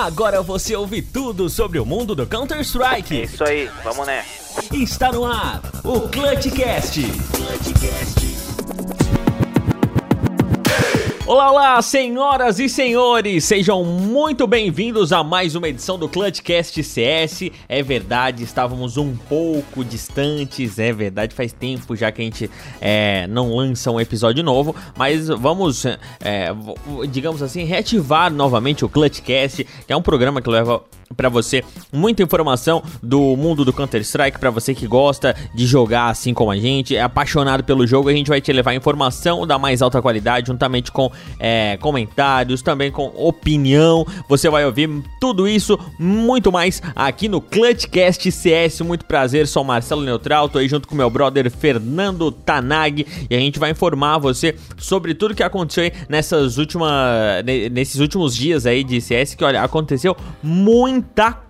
Agora você ouve tudo sobre o mundo do Counter-Strike. É isso aí, vamos né. Está no ar o Clutchcast. Olá, olá, senhoras e senhores, sejam muito bem-vindos a mais uma edição do Clutchcast CS. É verdade, estávamos um pouco distantes, é verdade, faz tempo já que a gente é, não lança um episódio novo, mas vamos, é, digamos assim, reativar novamente o Clutchcast, que é um programa que leva para você muita informação do mundo do Counter-Strike, para você que gosta de jogar assim como a gente, é apaixonado pelo jogo, a gente vai te levar informação da mais alta qualidade, juntamente com é, comentários, também com opinião. Você vai ouvir tudo isso, muito mais aqui no Clutchcast CS. Muito prazer, sou Marcelo Neutral, tô aí junto com meu brother Fernando Tanag e a gente vai informar você sobre tudo que aconteceu aí nessas últimas, nesses últimos dias aí de CS, que olha, aconteceu muito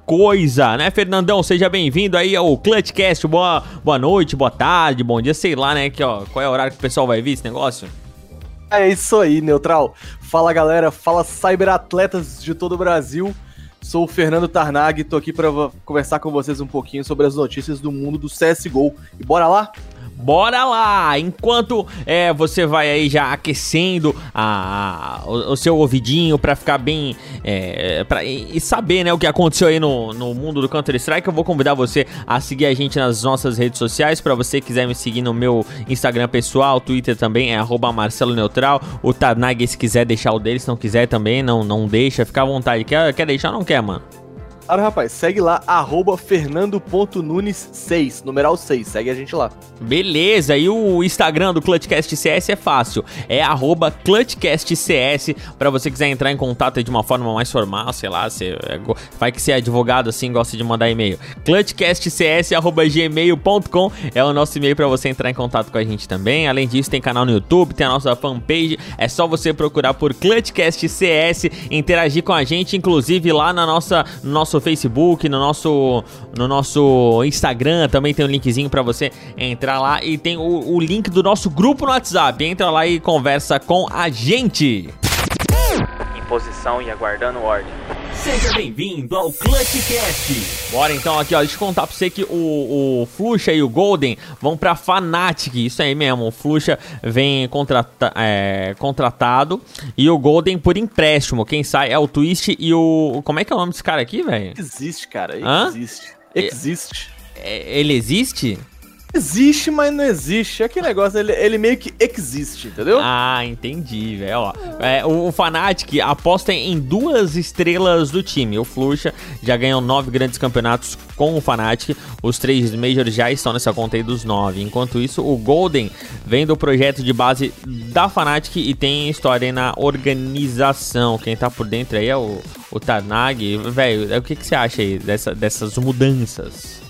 coisa, né, Fernandão? Seja bem-vindo aí ao Clutchcast. Boa, boa noite, boa tarde, bom dia, sei lá, né? Que, ó, qual é o horário que o pessoal vai ver esse negócio? É isso aí, Neutral. Fala galera, fala cyberatletas de todo o Brasil. Sou o Fernando Tarnag, tô aqui para conversar com vocês um pouquinho sobre as notícias do mundo do CSGO. E bora lá? Bora lá! Enquanto é, você vai aí já aquecendo a, a o, o, seu ouvidinho para ficar bem é, pra, e, e, saber né, o que aconteceu aí no, no mundo do Counter-Strike, eu vou convidar você a seguir a gente nas nossas redes sociais. Para você quiser me seguir no meu Instagram pessoal, Twitter também é Marcelo Neutral. O Tarnag, se quiser deixar o dele, se não quiser também, não, não deixa, fica à vontade. Quer, quer deixar ou não quer, mano? Claro, rapaz, segue lá, arroba fernando.nunes6, numeral 6, segue a gente lá. Beleza, e o Instagram do Clutchcast CS é fácil, é arroba ClutchCastCS, pra você quiser entrar em contato de uma forma mais formal, sei lá, é, vai que você é advogado assim, gosta de mandar e-mail. clutchcastcs.gmail.com é o nosso e-mail pra você entrar em contato com a gente também, além disso tem canal no YouTube, tem a nossa fanpage, é só você procurar por Clutchcast CS, interagir com a gente, inclusive lá na nossa, no nosso Facebook, no nosso, no nosso Instagram também tem um linkzinho para você entrar lá e tem o, o link do nosso grupo no WhatsApp. Entra lá e conversa com a gente. Posição e aguardando ordem. Seja bem-vindo ao Clutchcast. Bora então aqui, ó, deixa eu contar pra você que o, o Fluxa e o Golden vão pra Fnatic, isso aí mesmo, o Fluxa vem contrata, é, contratado e o Golden por empréstimo, quem sai é o Twist e o... como é que é o nome desse cara aqui, velho? Existe, cara, existe. Existe. É, ele existe? Existe, mas não existe. Aquele negócio, ele, ele meio que existe, entendeu? Ah, entendi, velho. É, o, o Fnatic aposta em duas estrelas do time. O Fluxa já ganhou nove grandes campeonatos com o Fnatic. Os três Majors já estão nessa conta aí dos nove. Enquanto isso, o Golden vem do projeto de base da Fnatic e tem história aí na organização. Quem tá por dentro aí é o, o Tarnag. Velho, o que, que você acha aí dessa, dessas mudanças?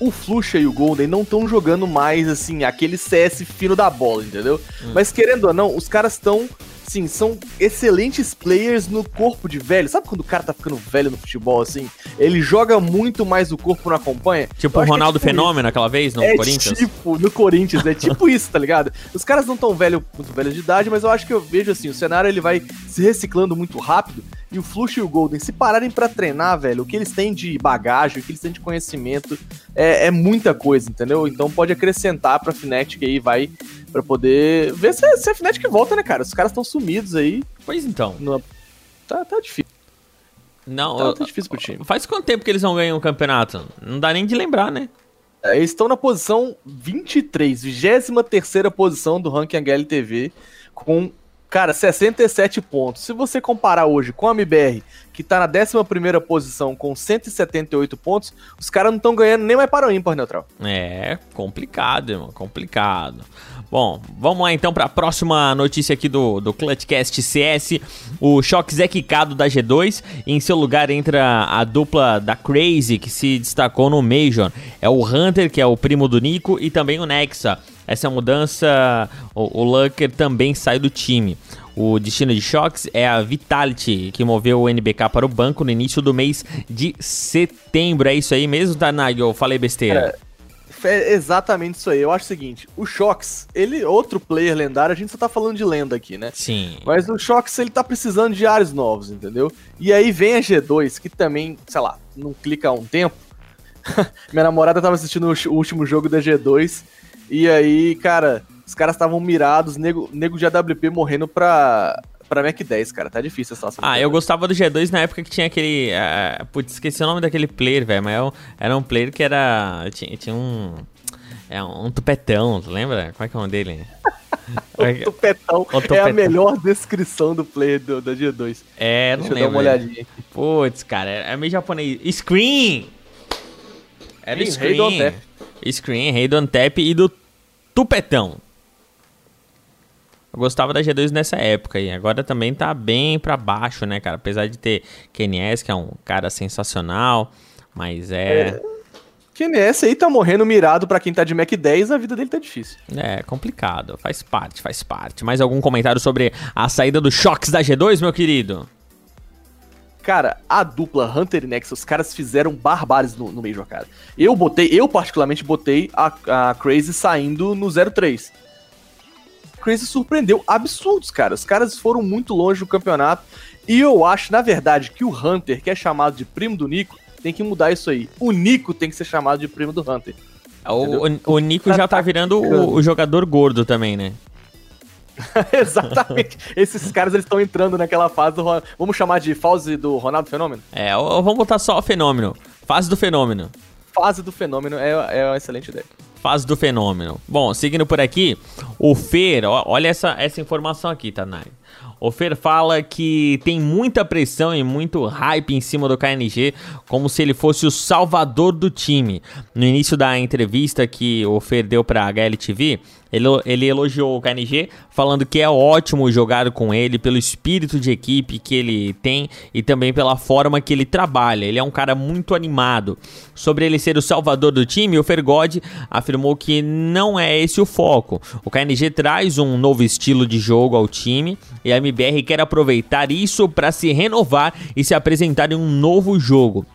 O Fluxa e o Golden não estão jogando mais, assim, aquele CS fino da bola, entendeu? Hum. Mas querendo ou não, os caras estão sim, são excelentes players no corpo de velho. Sabe quando o cara tá ficando velho no futebol, assim? Ele joga muito mais o corpo, não acompanha? Tipo o Ronaldo é tipo Fenômeno isso. aquela vez no é Corinthians? tipo, no Corinthians, é tipo isso, tá ligado? Os caras não tão velho, muito velhos de idade, mas eu acho que eu vejo assim, o cenário ele vai se reciclando muito rápido e o Flush e o Golden se pararem para treinar, velho, o que eles têm de bagagem, o que eles têm de conhecimento é, é muita coisa, entendeu? Então pode acrescentar pra Fnatic aí, vai para poder ver se, se a Fnatic volta, né, cara? Os caras estão sumidos aí. Pois então. No... Tá, tá difícil. Não, tá, tá difícil pro time. Faz quanto tempo que eles não ganham o campeonato? Não dá nem de lembrar, né? É, eles estão na posição 23, 23 posição do ranking HLTV, com Cara, 67 pontos. Se você comparar hoje com a MBR, que tá na 11 posição com 178 pontos, os caras não estão ganhando nem mais para o ímpar, Neutral. É, complicado, irmão, complicado. Bom, vamos lá então para a próxima notícia aqui do, do Clutchcast CS. O Shox é quicado da G2. em seu lugar entra a dupla da Crazy, que se destacou no Major. É o Hunter, que é o primo do Nico, e também o Nexa essa mudança, o, o Lucker também sai do time. O destino de Shocks é a Vitality, que moveu o NBK para o banco no início do mês de setembro. É isso aí mesmo, Tarnag? Eu falei besteira. É exatamente isso aí. Eu acho o seguinte, o Shox, ele, outro player lendário, a gente só tá falando de lenda aqui, né? Sim. Mas o Shox, ele tá precisando de áreas novos, entendeu? E aí vem a G2, que também, sei lá, não clica há um tempo. Minha namorada tava assistindo o último jogo da G2, e aí, cara, os caras estavam mirados, nego, nego de AWP morrendo pra, pra Mac 10, cara. Tá difícil a situação. Ah, eu gostava do G2 na época que tinha aquele. Uh, putz, esqueci o nome daquele player, velho. Mas é era um player que era. Tinha, tinha um. É um tupetão, lembra? Como é que é o nome dele? o, tupetão o tupetão é a melhor descrição do player do, da G2. É, não Deixa lembro. eu dar uma olhadinha aqui. Putz, cara, é meio japonês. Screen! Era Sim, Screen. Do Screen, Rei do Antep e do Tupetão. Eu gostava da G2 nessa época aí. Agora também tá bem para baixo, né, cara? Apesar de ter KNS, que é um cara sensacional, mas é. é... KNS aí tá morrendo mirado para quem tá de Mac 10, a vida dele tá difícil. É, complicado. Faz parte, faz parte. Mais algum comentário sobre a saída dos choques da G2, meu querido? Cara, a dupla Hunter e Nexus, os caras fizeram barbares no, no Major, cara. Eu botei, eu particularmente botei a, a Crazy saindo no 03. Crazy surpreendeu absurdos, cara. Os caras foram muito longe do campeonato. E eu acho, na verdade, que o Hunter, que é chamado de primo do Nico, tem que mudar isso aí. O Nico tem que ser chamado de primo do Hunter. O, o, o, Nico já tá virando o, o jogador gordo também, né? Exatamente. Esses caras eles estão entrando naquela fase do. Vamos chamar de fase do Ronaldo Fenômeno? É, ou vamos botar só o fenômeno. Fase do fenômeno. Fase do fenômeno é, é uma excelente ideia. Fase do fenômeno. Bom, seguindo por aqui, o Fer, olha essa, essa informação aqui, Tanai. O Fer fala que tem muita pressão e muito hype em cima do KNG, como se ele fosse o salvador do time. No início da entrevista que o Fer deu para a HLTV, ele, ele elogiou o KNG, falando que é ótimo jogar com ele pelo espírito de equipe que ele tem e também pela forma que ele trabalha. Ele é um cara muito animado. Sobre ele ser o salvador do time, o Fergod afirmou que não é esse o foco. O KNG traz um novo estilo de jogo ao time e a MBR quer aproveitar isso para se renovar e se apresentar em um novo jogo.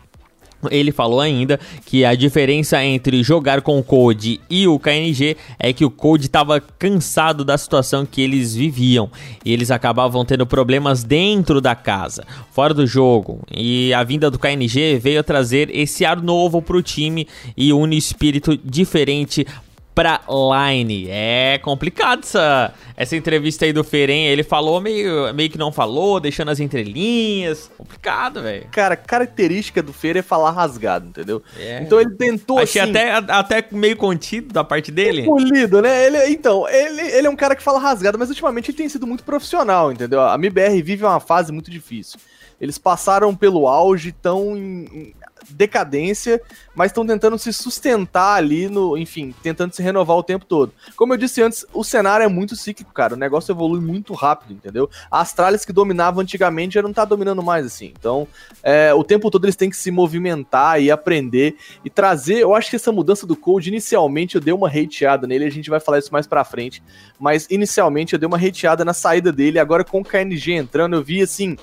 Ele falou ainda que a diferença entre jogar com o Code e o KNG é que o Code estava cansado da situação que eles viviam e eles acabavam tendo problemas dentro da casa, fora do jogo. E a vinda do KNG veio trazer esse ar novo para o time e um espírito diferente pra Line. É complicado essa, essa entrevista aí do Feren. Ele falou meio, meio que não falou, deixando as entrelinhas. Complicado, velho. Cara, característica do Fer é falar rasgado, entendeu? É. Então ele tentou Achei assim, até, até meio contido da parte dele. Polido, né? Ele, então, ele, ele é um cara que fala rasgado, mas ultimamente ele tem sido muito profissional, entendeu? A MBR vive uma fase muito difícil. Eles passaram pelo auge, tão em, decadência, mas estão tentando se sustentar ali no, enfim, tentando se renovar o tempo todo. Como eu disse antes, o cenário é muito cíclico, cara. O negócio evolui muito rápido, entendeu? A Astralis que dominava antigamente já não tá dominando mais assim. Então, é, o tempo todo eles têm que se movimentar e aprender e trazer. Eu acho que essa mudança do code, inicialmente eu dei uma hateada nele, a gente vai falar isso mais pra frente. Mas inicialmente eu dei uma hateada na saída dele, agora com o KNG entrando, eu vi assim.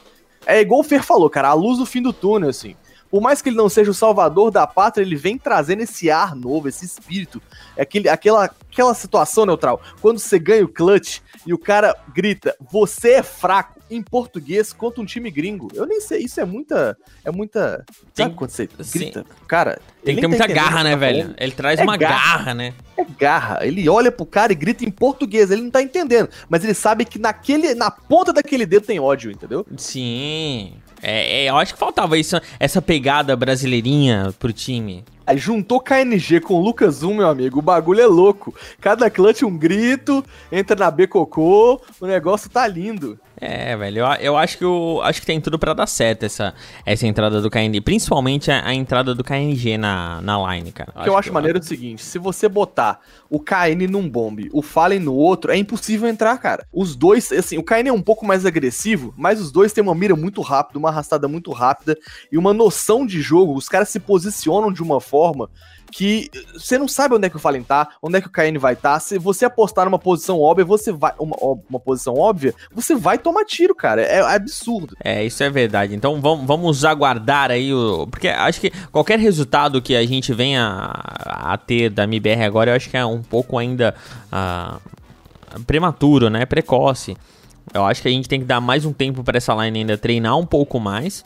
É igual o Fer falou, cara, a luz do fim do túnel, assim por mais que ele não seja o salvador da pátria, ele vem trazendo esse ar novo, esse espírito. É aquele, aquela, aquela situação neutral. Quando você ganha o clutch e o cara grita, você é fraco, em português, contra um time gringo. Eu nem sei, isso é muita. É muita. Tem, sabe quando você grita? Sim. Cara. Tem que ter tá muita garra, né, tá velho? Ele traz é uma garra, garra, né? É garra. Ele olha pro cara e grita em português. Ele não tá entendendo. Mas ele sabe que naquele, na ponta daquele dedo tem ódio, entendeu? Sim. É, é, eu acho que faltava isso, essa pegada brasileirinha pro time. Aí juntou KNG com o Lucas 1, meu amigo. O bagulho é louco. Cada clutch um grito, entra na B cocô, o negócio tá lindo. É, velho, eu, eu acho que eu acho que tem tudo para dar certo essa, essa entrada do KNG, principalmente a, a, entrada do KNG na, na line, cara. O que eu acho maneiro é o seguinte, se você botar o KN num bombe, o Fallen no outro, é impossível entrar, cara. Os dois, assim, o KN é um pouco mais agressivo, mas os dois têm uma mira muito rápida, uma arrastada muito rápida e uma noção de jogo. Os caras se posicionam de uma forma que você não sabe onde é que o Fallen tá, onde é que o KN vai estar. Tá. Se você apostar numa posição óbvia, você vai. Uma, uma posição óbvia, você vai tomar tiro, cara. É, é, absurdo. É, isso é verdade. Então vamos, vamos aguardar aí o. Porque acho que qualquer resultado que a gente venha a, a ter da MBR agora, eu acho que é um pouco ainda. Uh, prematuro, né? Precoce. Eu acho que a gente tem que dar mais um tempo para essa line ainda treinar um pouco mais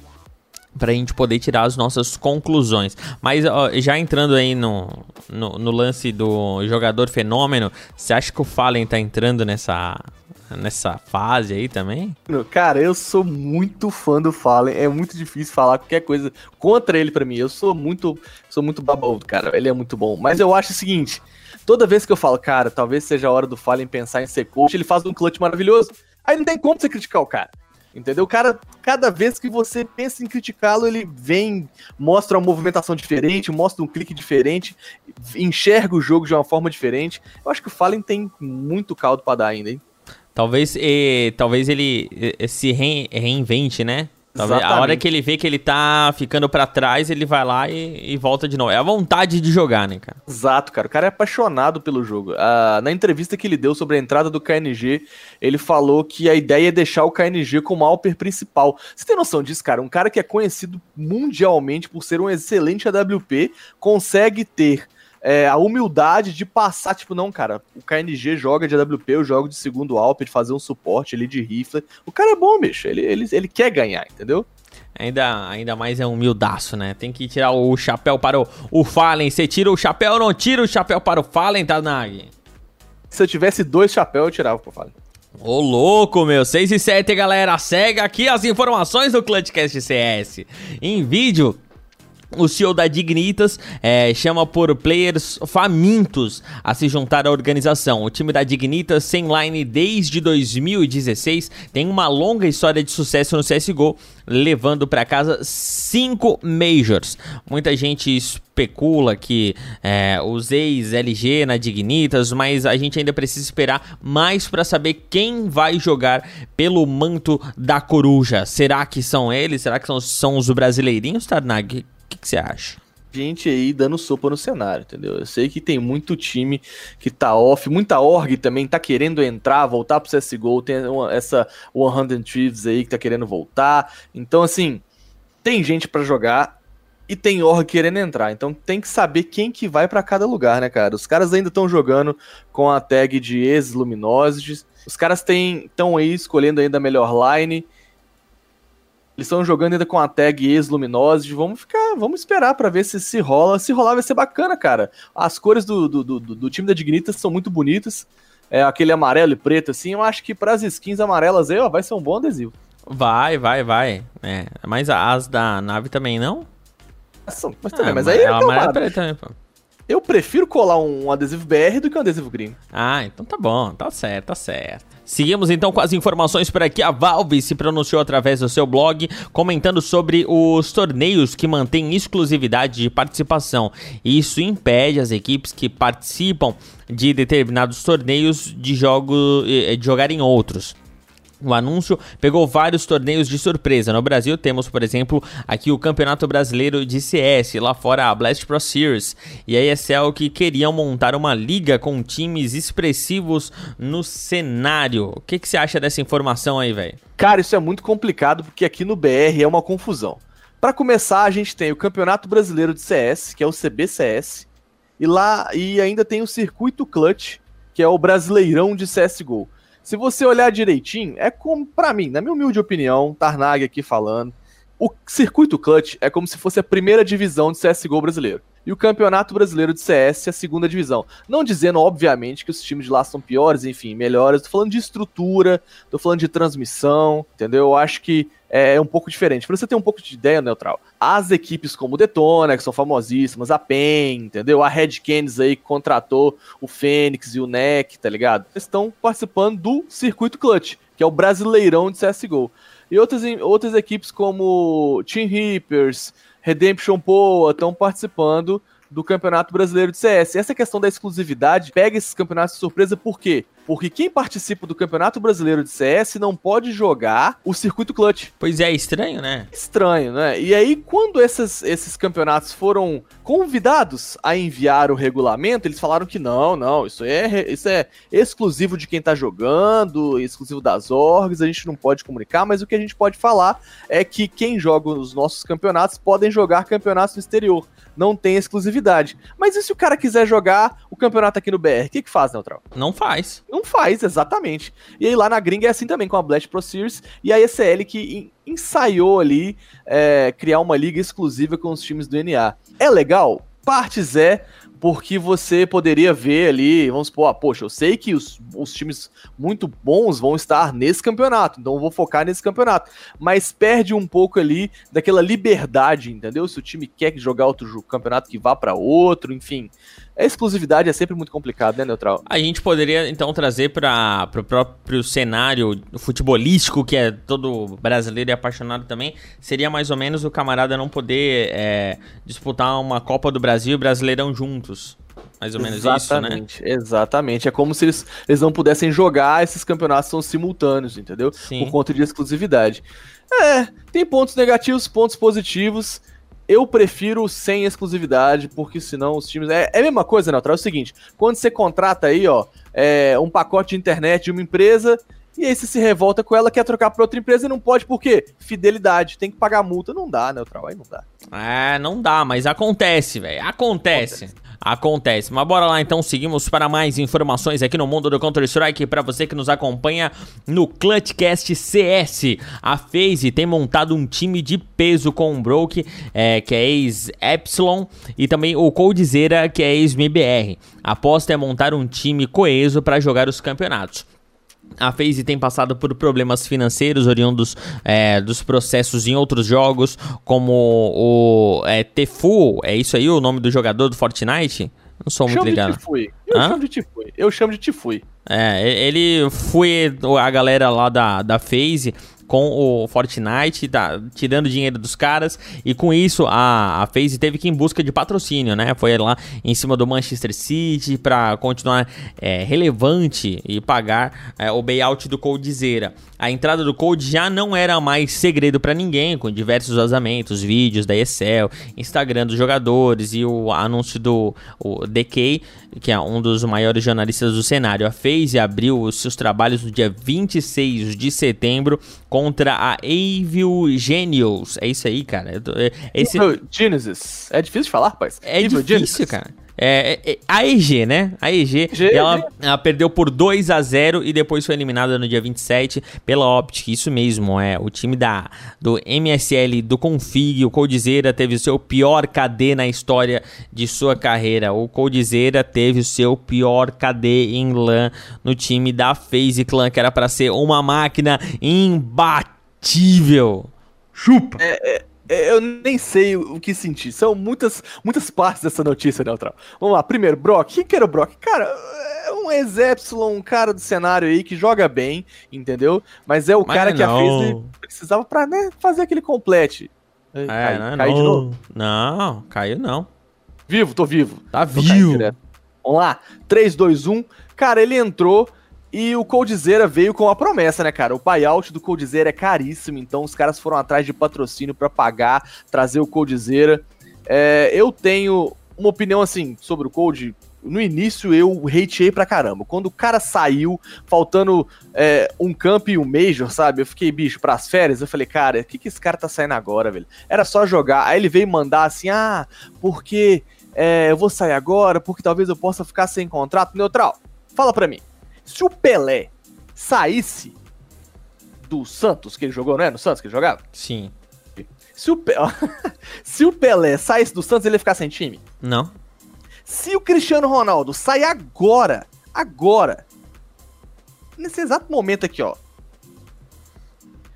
para a gente poder tirar as nossas conclusões. Mas ó, já entrando aí no, no, no, lance do jogador fenômeno, você acha que o Fallen tá entrando nessa, nessa fase aí também? Cara, eu sou muito fã do Fallen. É muito difícil falar qualquer coisa contra ele para mim. Eu sou muito, sou muito babaúdo, cara. Ele é muito bom. Mas eu acho o seguinte: toda vez que eu falo, cara, talvez seja a hora do Fallen pensar em ser coach, ele faz um clutch maravilhoso. Aí não tem como você criticar o cara. Entendeu? O cara, cada vez que você pensa em criticá-lo, ele vem, mostra uma movimentação diferente, mostra um clique diferente, enxerga o jogo de uma forma diferente. Eu acho que o Fallen tem muito caldo para dar ainda, hein? Talvez, eh, talvez ele eh, se reinvente, né? Talvez, a hora que ele vê que ele tá ficando para trás, ele vai lá e, e, volta de novo. É a vontade de jogar, né, cara? Exato, cara. O cara é apaixonado pelo jogo. Ah, na entrevista que ele deu sobre a entrada do KNG, ele falou que a ideia é deixar o KNG como Alper principal. Você tem noção disso, cara? Um cara que é conhecido mundialmente por ser um excelente AWP, consegue ter é, a humildade de passar, tipo, não, cara, o KNG joga de AWP, eu jogo de segundo Alp, de fazer um suporte ali de rifle. O cara é bom, bicho. Ele, ele, ele quer ganhar, entendeu? Ainda, ainda mais é humildaço, né? Tem que tirar o chapéu para o, o Fallen. Você tira o chapéu ou não tira o chapéu para o Fallen, Tanag? Se eu tivesse dois chapéus, eu tirava pro Fallen. Ô louco, meu. 6 e 7, galera. Segue aqui as informações do Clutchcast CS. Em vídeo, o CEO da Dignitas é, chama por players famintos a se juntar à organização. O time da Dignitas, sem line desde 2016, tem uma longa história de sucesso no CSGO, levando para casa cinco Majors. Muita gente especula que é, os ex-LG na Dignitas, mas a gente ainda precisa esperar mais para saber quem vai jogar pelo manto da coruja. Será que são eles? Será que são, são os brasileirinhos, Tarnag? Que, que você acha? gente aí dando sopa no cenário, entendeu? Eu sei que tem muito time que tá off, muita org também tá querendo entrar, voltar pro CSGO, tem uma, essa 100 Thieves aí que tá querendo voltar. Então, assim, tem gente para jogar e tem org querendo entrar. Então tem que saber quem que vai para cada lugar, né, cara? Os caras ainda estão jogando com a tag de ex-luminosos. Os caras estão aí escolhendo ainda a melhor line. Eles estão jogando ainda com a tag ex-luminosity. Vamos ficar, vamos esperar para ver se se rola. Se rolar vai ser bacana, cara. As cores do, do, do, do time da Dignitas são muito bonitas. É aquele amarelo e preto assim. Eu acho que para as skins amarelas aí, ó, vai ser um bom adesivo. Vai, vai, vai. É, mas as da nave também não? São, mas também, ah, mas aí é amarelo preto também, pô. Eu prefiro colar um adesivo BR do que um adesivo gringo. Ah, então tá bom, tá certo, tá certo. Seguimos então com as informações por aqui. A Valve se pronunciou através do seu blog comentando sobre os torneios que mantêm exclusividade de participação. Isso impede as equipes que participam de determinados torneios de, jogo, eh, de jogar em outros. O anúncio pegou vários torneios de surpresa. No Brasil temos, por exemplo, aqui o Campeonato Brasileiro de CS, lá fora a Blast Pro Series e a ESL que queriam montar uma liga com times expressivos no cenário. O que, que você acha dessa informação aí, velho? Cara, isso é muito complicado porque aqui no BR é uma confusão. Para começar, a gente tem o Campeonato Brasileiro de CS, que é o CBCS, e lá e ainda tem o Circuito Clutch, que é o Brasileirão de CS:GO. Se você olhar direitinho, é como, para mim, na minha humilde opinião, Tarnag aqui falando, o circuito clutch é como se fosse a primeira divisão de CSGO brasileiro. E o Campeonato Brasileiro de CS é a segunda divisão. Não dizendo, obviamente, que os times de lá são piores, enfim, melhores. Tô falando de estrutura, tô falando de transmissão, entendeu? Eu acho que é um pouco diferente. Pra você ter um pouco de ideia, Neutral, as equipes como o Detona, que são famosíssimas, a PEN, entendeu? A Red Canids aí que contratou o Fênix e o NEC, tá ligado? Estão participando do Circuito Clutch, que é o brasileirão de CSGO. E outras, outras equipes como Team Reapers, Redemption Poa estão participando do Campeonato Brasileiro de CS. Essa questão da exclusividade pega esses campeonatos de surpresa por quê? Porque quem participa do Campeonato Brasileiro de CS não pode jogar o circuito clutch. Pois é, estranho, né? Estranho, né? E aí, quando esses, esses campeonatos foram convidados a enviar o regulamento, eles falaram que não, não, isso é, isso é exclusivo de quem tá jogando, exclusivo das orgs, a gente não pode comunicar, mas o que a gente pode falar é que quem joga os nossos campeonatos podem jogar campeonatos no exterior não tem exclusividade. Mas e se o cara quiser jogar o campeonato aqui no BR? O que, que faz, Neutral? Não faz. Não faz, exatamente. E aí lá na gringa é assim também, com a Blast Pro Series e a ECL que ensaiou ali é, criar uma liga exclusiva com os times do NA. É legal? Partes é, porque você poderia ver ali, vamos supor, ah, poxa, eu sei que os, os times muito bons vão estar nesse campeonato, então eu vou focar nesse campeonato, mas perde um pouco ali daquela liberdade, entendeu? Se o time quer jogar outro campeonato que vá para outro, enfim. A exclusividade é sempre muito complicado, né, Neutral? A gente poderia então trazer para o próprio cenário futebolístico, que é todo brasileiro e apaixonado também, seria mais ou menos o camarada não poder é, disputar uma Copa do Brasil e Brasileirão juntos. Mais ou menos exatamente, isso, né? Exatamente. É como se eles, eles não pudessem jogar, esses campeonatos são simultâneos, entendeu? Sim. Por conta de exclusividade. É, tem pontos negativos, pontos positivos. Eu prefiro sem exclusividade, porque senão os times. É, é a mesma coisa, Neutral. É o seguinte: quando você contrata aí, ó, é, um pacote de internet de uma empresa, e aí você se revolta com ela, quer trocar para outra empresa e não pode, por quê? Fidelidade, tem que pagar multa. Não dá, Neutral, aí não dá. É, não dá, mas acontece, velho. Acontece. acontece. Acontece. Mas bora lá então, seguimos para mais informações aqui no mundo do Counter-Strike. Para você que nos acompanha no Clutchcast CS, a FaZe tem montado um time de peso com o Broke, é, que é ex-Epsilon, e também o Coldzera, que é ex-MBR. A aposta é montar um time coeso para jogar os campeonatos. A FaZe tem passado por problemas financeiros oriundos é, dos processos em outros jogos, como o é, Tefu, é isso aí o nome do jogador do Fortnite? Não sou muito ligado. Eu Hã? chamo de Tifui. Eu chamo de Tifui. É, ele foi a galera lá da, da FaZe com o Fortnite, tá tirando dinheiro dos caras, e com isso a, a FaZe teve que ir em busca de patrocínio, né? Foi lá em cima do Manchester City para continuar é, relevante e pagar é, o buyout do Coldzera. A entrada do Code já não era mais segredo para ninguém, com diversos vazamentos, vídeos da Excel, Instagram dos jogadores e o anúncio do o DK, que é um dos maiores jornalistas do cenário. A FaZe abriu os seus trabalhos no dia 26 de setembro contra a Evil Genius. É isso aí, cara. É, esse... Genesis. É difícil de falar, rapaz. É Evil difícil, Genesis. cara. É, é, é a EG, né? A EG, ela, ela, perdeu por 2 a 0 e depois foi eliminada no dia 27 pela Optic. Isso mesmo, é. O time da, do MSL, do Config, o Coldzera teve o seu pior KD na história de sua carreira. O Coldzera teve o seu pior KD em LAN no time da FaZe Clan, que era para ser uma máquina imbatível. Chupa! É é, eu nem sei o que sentir. São muitas, muitas partes dessa notícia, Neutral. Vamos lá. Primeiro, Brock. Quem que era o Brock? Cara, é um ex-Epsilon, um cara do cenário aí que joga bem, entendeu? Mas é o Mas cara não. que a FaZe precisava pra né, fazer aquele complete. É, não, caiu não. de novo? Não, caiu não. Vivo, tô vivo. Tá vivo. Vamos lá. 3, 2, 1. Cara, ele entrou e o Coldzera veio com a promessa, né, cara? O buyout do Coldzera é caríssimo, então os caras foram atrás de patrocínio para pagar, trazer o Coldzera. É, eu tenho uma opinião assim sobre o Cold. No início eu hateei pra caramba. Quando o cara saiu, faltando é, um camp e um Major, sabe? Eu fiquei, bicho, pras férias. Eu falei, cara, o que, que esse cara tá saindo agora, velho? Era só jogar. Aí ele veio mandar assim, ah, porque é, eu vou sair agora, porque talvez eu possa ficar sem contrato. Neutral, fala pra mim. Se o Pelé saísse do Santos, que ele jogou, não é? No Santos que ele jogava? Sim. Se o, Pe... Se o Pelé saísse do Santos, ele ia ficar sem time? Não. Se o Cristiano Ronaldo sair agora, agora, nesse exato momento aqui, ó.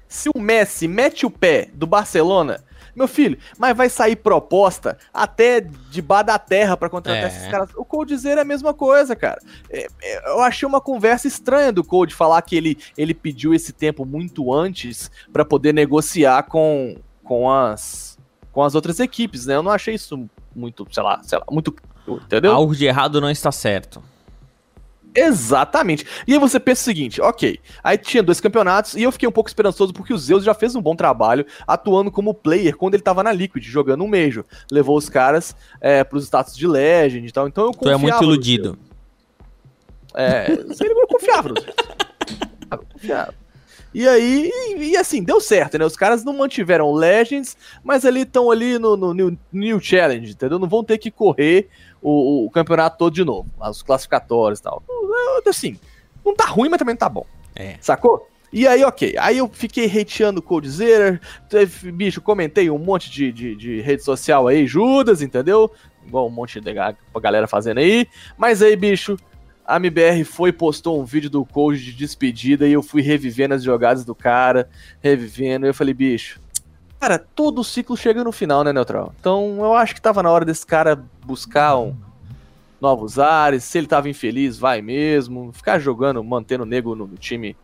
Se o Messi mete o pé do Barcelona, meu filho, mas vai sair proposta até debaixo da terra para contratar é. esses caras. O Code dizer é a mesma coisa, cara. É, é, eu achei uma conversa estranha do Code falar que ele, ele pediu esse tempo muito antes para poder negociar com, com as com as outras equipes, né? Eu não achei isso muito, sei lá, sei lá, muito, entendeu? Algo de errado não está certo. Exatamente. E aí você pensa o seguinte, ok, aí tinha dois campeonatos e eu fiquei um pouco esperançoso porque o Zeus já fez um bom trabalho atuando como player quando ele tava na Liquid, jogando um Major. Levou os caras é, pros status de Legend e tal, então eu Tu é muito iludido. É, eu confiava no. Eu confiava. E aí, e, e, assim, deu certo, né? Os caras não mantiveram Legends, mas ali estão ali no, no new, new, Challenge, entendeu? Não vão ter que correr o, o, campeonato todo de novo, os classificatórios e tal. Assim, não tá ruim, mas também não tá bom. É. Sacou? E aí, ok. Aí eu fiquei hateando o Coldzera, bicho, comentei um monte de, de, de, rede social aí, Judas, entendeu? Igual um monte de galera fazendo aí. Mas aí, bicho, a MBR foi postou um vídeo do Cold de despedida e eu fui revivendo as jogadas do cara, revivendo, e eu falei, bicho, cara, todo ciclo chega no final, né, Neutral? Então eu acho que tava na hora desse cara buscar um novos ares, se ele tava infeliz, vai mesmo, ficar jogando, mantendo o nego no, no time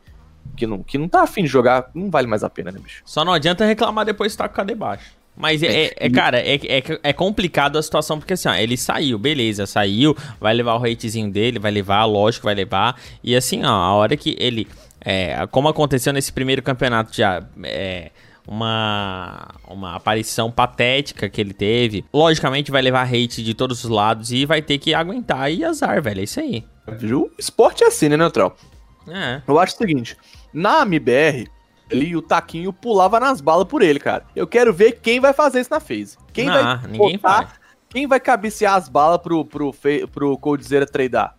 que não, que não tá afim de jogar, não vale mais a pena, né, bicho? Só não adianta reclamar depois de estar com o baixo. Mas é, é, é cara, é, é, é complicado a situação, porque assim, ó, ele saiu, beleza, saiu, vai levar o ratezinho dele, vai levar, lógico, vai levar. E assim, ó, a hora que ele. É, como aconteceu nesse primeiro campeonato já. É, uma, uma aparição patética que ele teve. Logicamente vai levar hate de todos os lados e vai ter que aguentar e azar, velho. É isso aí. O esporte é assim, né, Neutral? É. Eu acho o seguinte: na MBR, ele o Taquinho pulava nas balas por ele, cara. Eu quero ver quem vai fazer isso na phase. Quem não, vai ninguém botar, faz. Quem vai cabecear as balas pro, pro, pro, pro Coldzera tradar?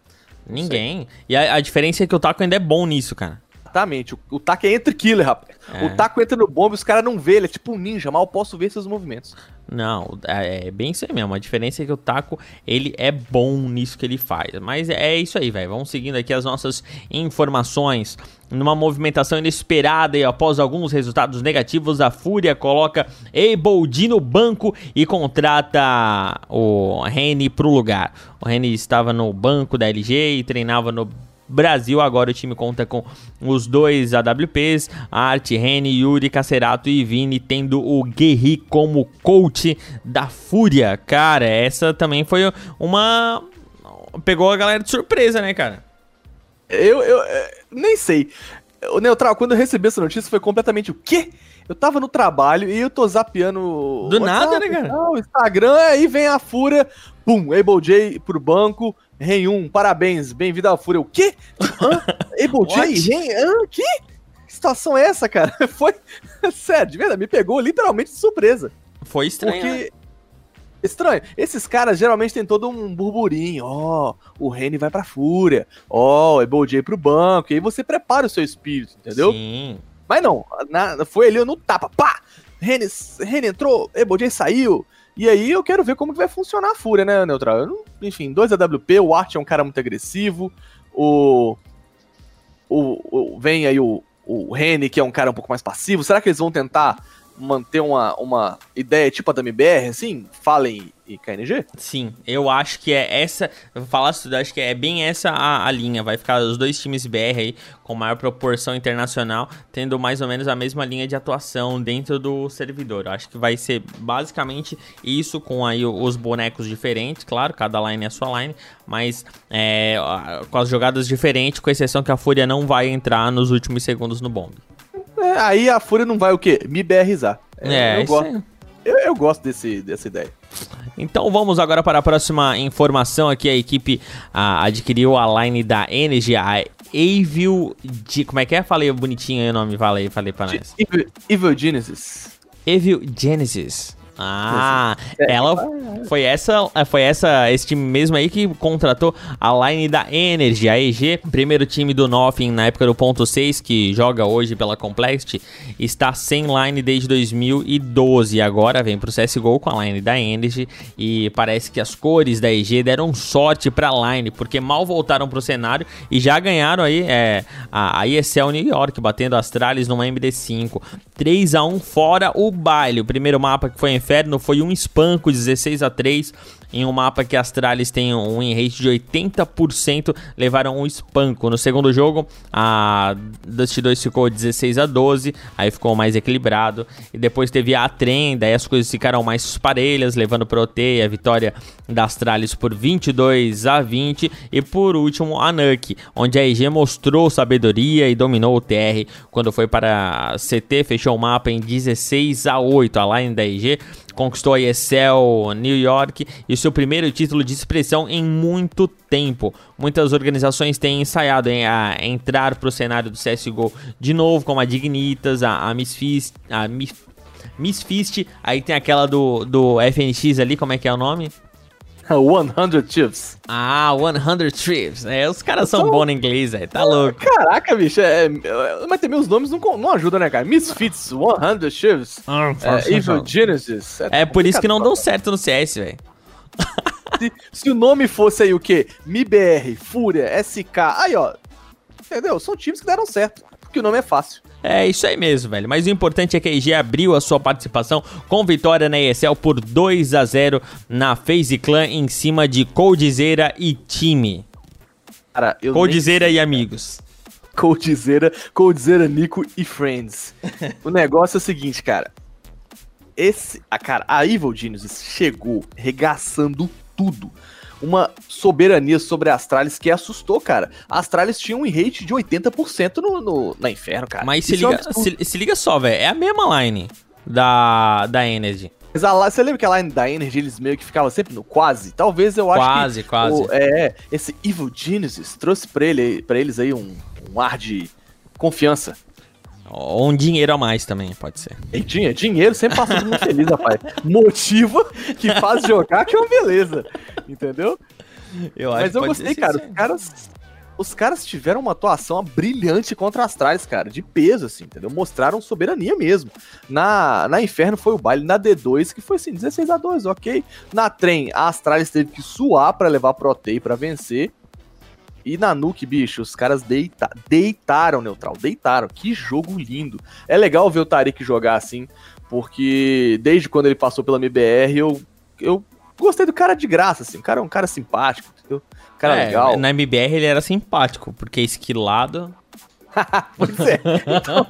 Ninguém. E a, a, diferença é que o Taco ainda é bom nisso, cara. Exatamente. O, o Taco é entre killer, rapaz. É. O Taco entra no bomba e os caras não vê. Ele é tipo um ninja. Mal posso ver seus movimentos. Não, é, é bem isso aí mesmo. A diferença é que o Taco, ele é bom nisso que ele faz. Mas é isso aí, velho. Vamos seguindo aqui as nossas informações. Numa movimentação inesperada e após alguns resultados negativos, a Fúria coloca Ebold no banco e contrata o Reni pro lugar. O Reni estava no banco da LG e treinava no Brasil. Agora o time conta com os dois AWPs, Art, Reni, Yuri, Cacerato e Vini, tendo o Guerri como coach da Fúria. Cara, essa também foi uma. Pegou a galera de surpresa, né, cara? Eu, eu, eu nem sei. O Neutral, quando eu recebi essa notícia, foi completamente o quê? Eu tava no trabalho e eu tô zapeando. Do nada, né, cara? Não, Instagram, aí vem a Fúria, pum, Able J pro banco, Ren 1, parabéns, bem-vindo à Fúria. O quê? Hã? Able J? Ren? Hã? Que? que situação é essa, cara? Foi. Sério, de verdade, me pegou literalmente de surpresa. Foi estranho. Porque. Né? Estranho. Esses caras geralmente tem todo um burburinho. Ó, oh, o Reni vai pra Fúria. Ó, oh, é J pro banco. E aí você prepara o seu espírito, entendeu? Sim. Mas não, na, foi ali no tapa. Pá! Reni entrou, J saiu. E aí eu quero ver como que vai funcionar a Fúria, né, Neutral? enfim, dois AWP, o Art é um cara muito agressivo. O. O, o vem aí o, o Reni, que é um cara um pouco mais passivo. Será que eles vão tentar manter uma, uma ideia tipo a da MBR, assim? Fallen e KNG? Sim, eu acho que é essa. Falar isso, acho que é bem essa a, a, linha. Vai ficar os dois times BR aí com maior proporção internacional, tendo mais ou menos a mesma linha de atuação dentro do servidor. Eu acho que vai ser basicamente isso, com aí os bonecos diferentes, claro, cada line é a sua line, mas é, com as jogadas diferentes, com exceção que a Fúria não vai entrar nos últimos segundos no bomb. É, aí a Fúria não vai o quê? Me BRizar. É, é eu, gosto, eu, eu, gosto desse, dessa ideia. Então vamos agora para a próxima informação aqui. A equipe ah, adquiriu a line da Energy, a Evil... De, como é que é? Falei bonitinho aí o nome, falei, falei para nós. Evil, Evil Genesis. Evil Genesis. Ah, é. ela foi essa, foi essa, esse time mesmo aí que contratou a line da Energy, a EG, primeiro time do Nothing na época do ponto 6, que joga hoje pela Complexity, está sem line desde 2012, agora vem pro CSGO com a line da Energy e parece que as cores da EG deram sorte pra line, porque mal voltaram pro cenário e já ganharam aí é, a, a ESL New York, batendo Astralis numa MD5, 3 a 1 fora o baile, o primeiro mapa que foi em Inferno foi um espanco 16 a 3 em um mapa que a Astralis tem um win rate de 80%, levaram um espanco. No segundo jogo, a Dust 2 ficou 16 a 12, aí ficou mais equilibrado. E depois teve a Trem, daí as coisas ficaram mais parelhas, levando pro OT a vitória da Astralis por 22 a 20. E por último, a Nuke, onde a EG mostrou sabedoria e dominou o TR quando foi para CT, fechou o mapa em 16 a 8. A line da EG conquistou a ESL New York e seu primeiro título de expressão em muito tempo. Muitas organizações têm ensaiado em, a entrar para o cenário do CSGO de novo, como a Dignitas, a, a Misfist, a Misfist, aí tem aquela do, do FNX ali, como é que é o nome? 100 Chips. Ah, 100 Trips. É, os caras são bons em inglês, velho. Tá louco. Caraca, bicho. É, é, mas também os nomes não, não ajudam, né, cara? Misfits, 100 Chips. Ah, é, Evil Genesis. É, é por isso que não dão certo no CS, velho. Se, se, o nome fosse aí o quê? MIBR, Fúria, SK. Aí, ó. Entendeu? São times que deram certo. Porque o nome é fácil. É isso aí mesmo, velho. Mas o importante é que a IG abriu a sua participação com vitória na ESL por 2 a 0 na FaZe Clan em cima de Coldzera e time. Cara, eu Coldzera e amigos. Coldzera, Coldzera, Nico e Friends. o negócio é o seguinte, cara. Esse, a cara, a Evil Genius chegou regaçando tudo uma soberania sobre a Astralis que assustou, cara. A Astralis tinha um rate de 80% no, no, na Inferno, cara. Mas se liga, é um se, se, liga só, velho. É a mesma line da, da Energy. Mas a, você lembra que a line da Energy eles meio que ficavam sempre no quase? Talvez eu acho quase, que. Quase, quase. É, esse Evil Genesis trouxe pra, ele, pra eles aí um, um ar de confiança. Ou um dinheiro a mais também, pode ser. E dinheiro, dinheiro sempre passa muito feliz, rapaz. Motiva que faz jogar que é uma beleza. Entendeu? Eu Mas eu gostei, cara. Os caras, os caras tiveram uma atuação brilhante contra as Astralis, cara, de peso, assim, entendeu? Mostraram soberania mesmo. Na, na Inferno foi o baile, na D2, que foi assim, 16 a 2 ok. Na Trem, a Astralis teve que suar para levar pro OTEI pra vencer. E na Nuke, bicho, os caras deita deitaram neutral, deitaram. Que jogo lindo. É legal ver o Tarik jogar assim, porque desde quando ele passou pela MBR, eu, eu gostei do cara de graça, assim. O cara é um cara simpático, entendeu? cara é, legal. Na MBR ele era simpático, porque esquilado. pois é. Então,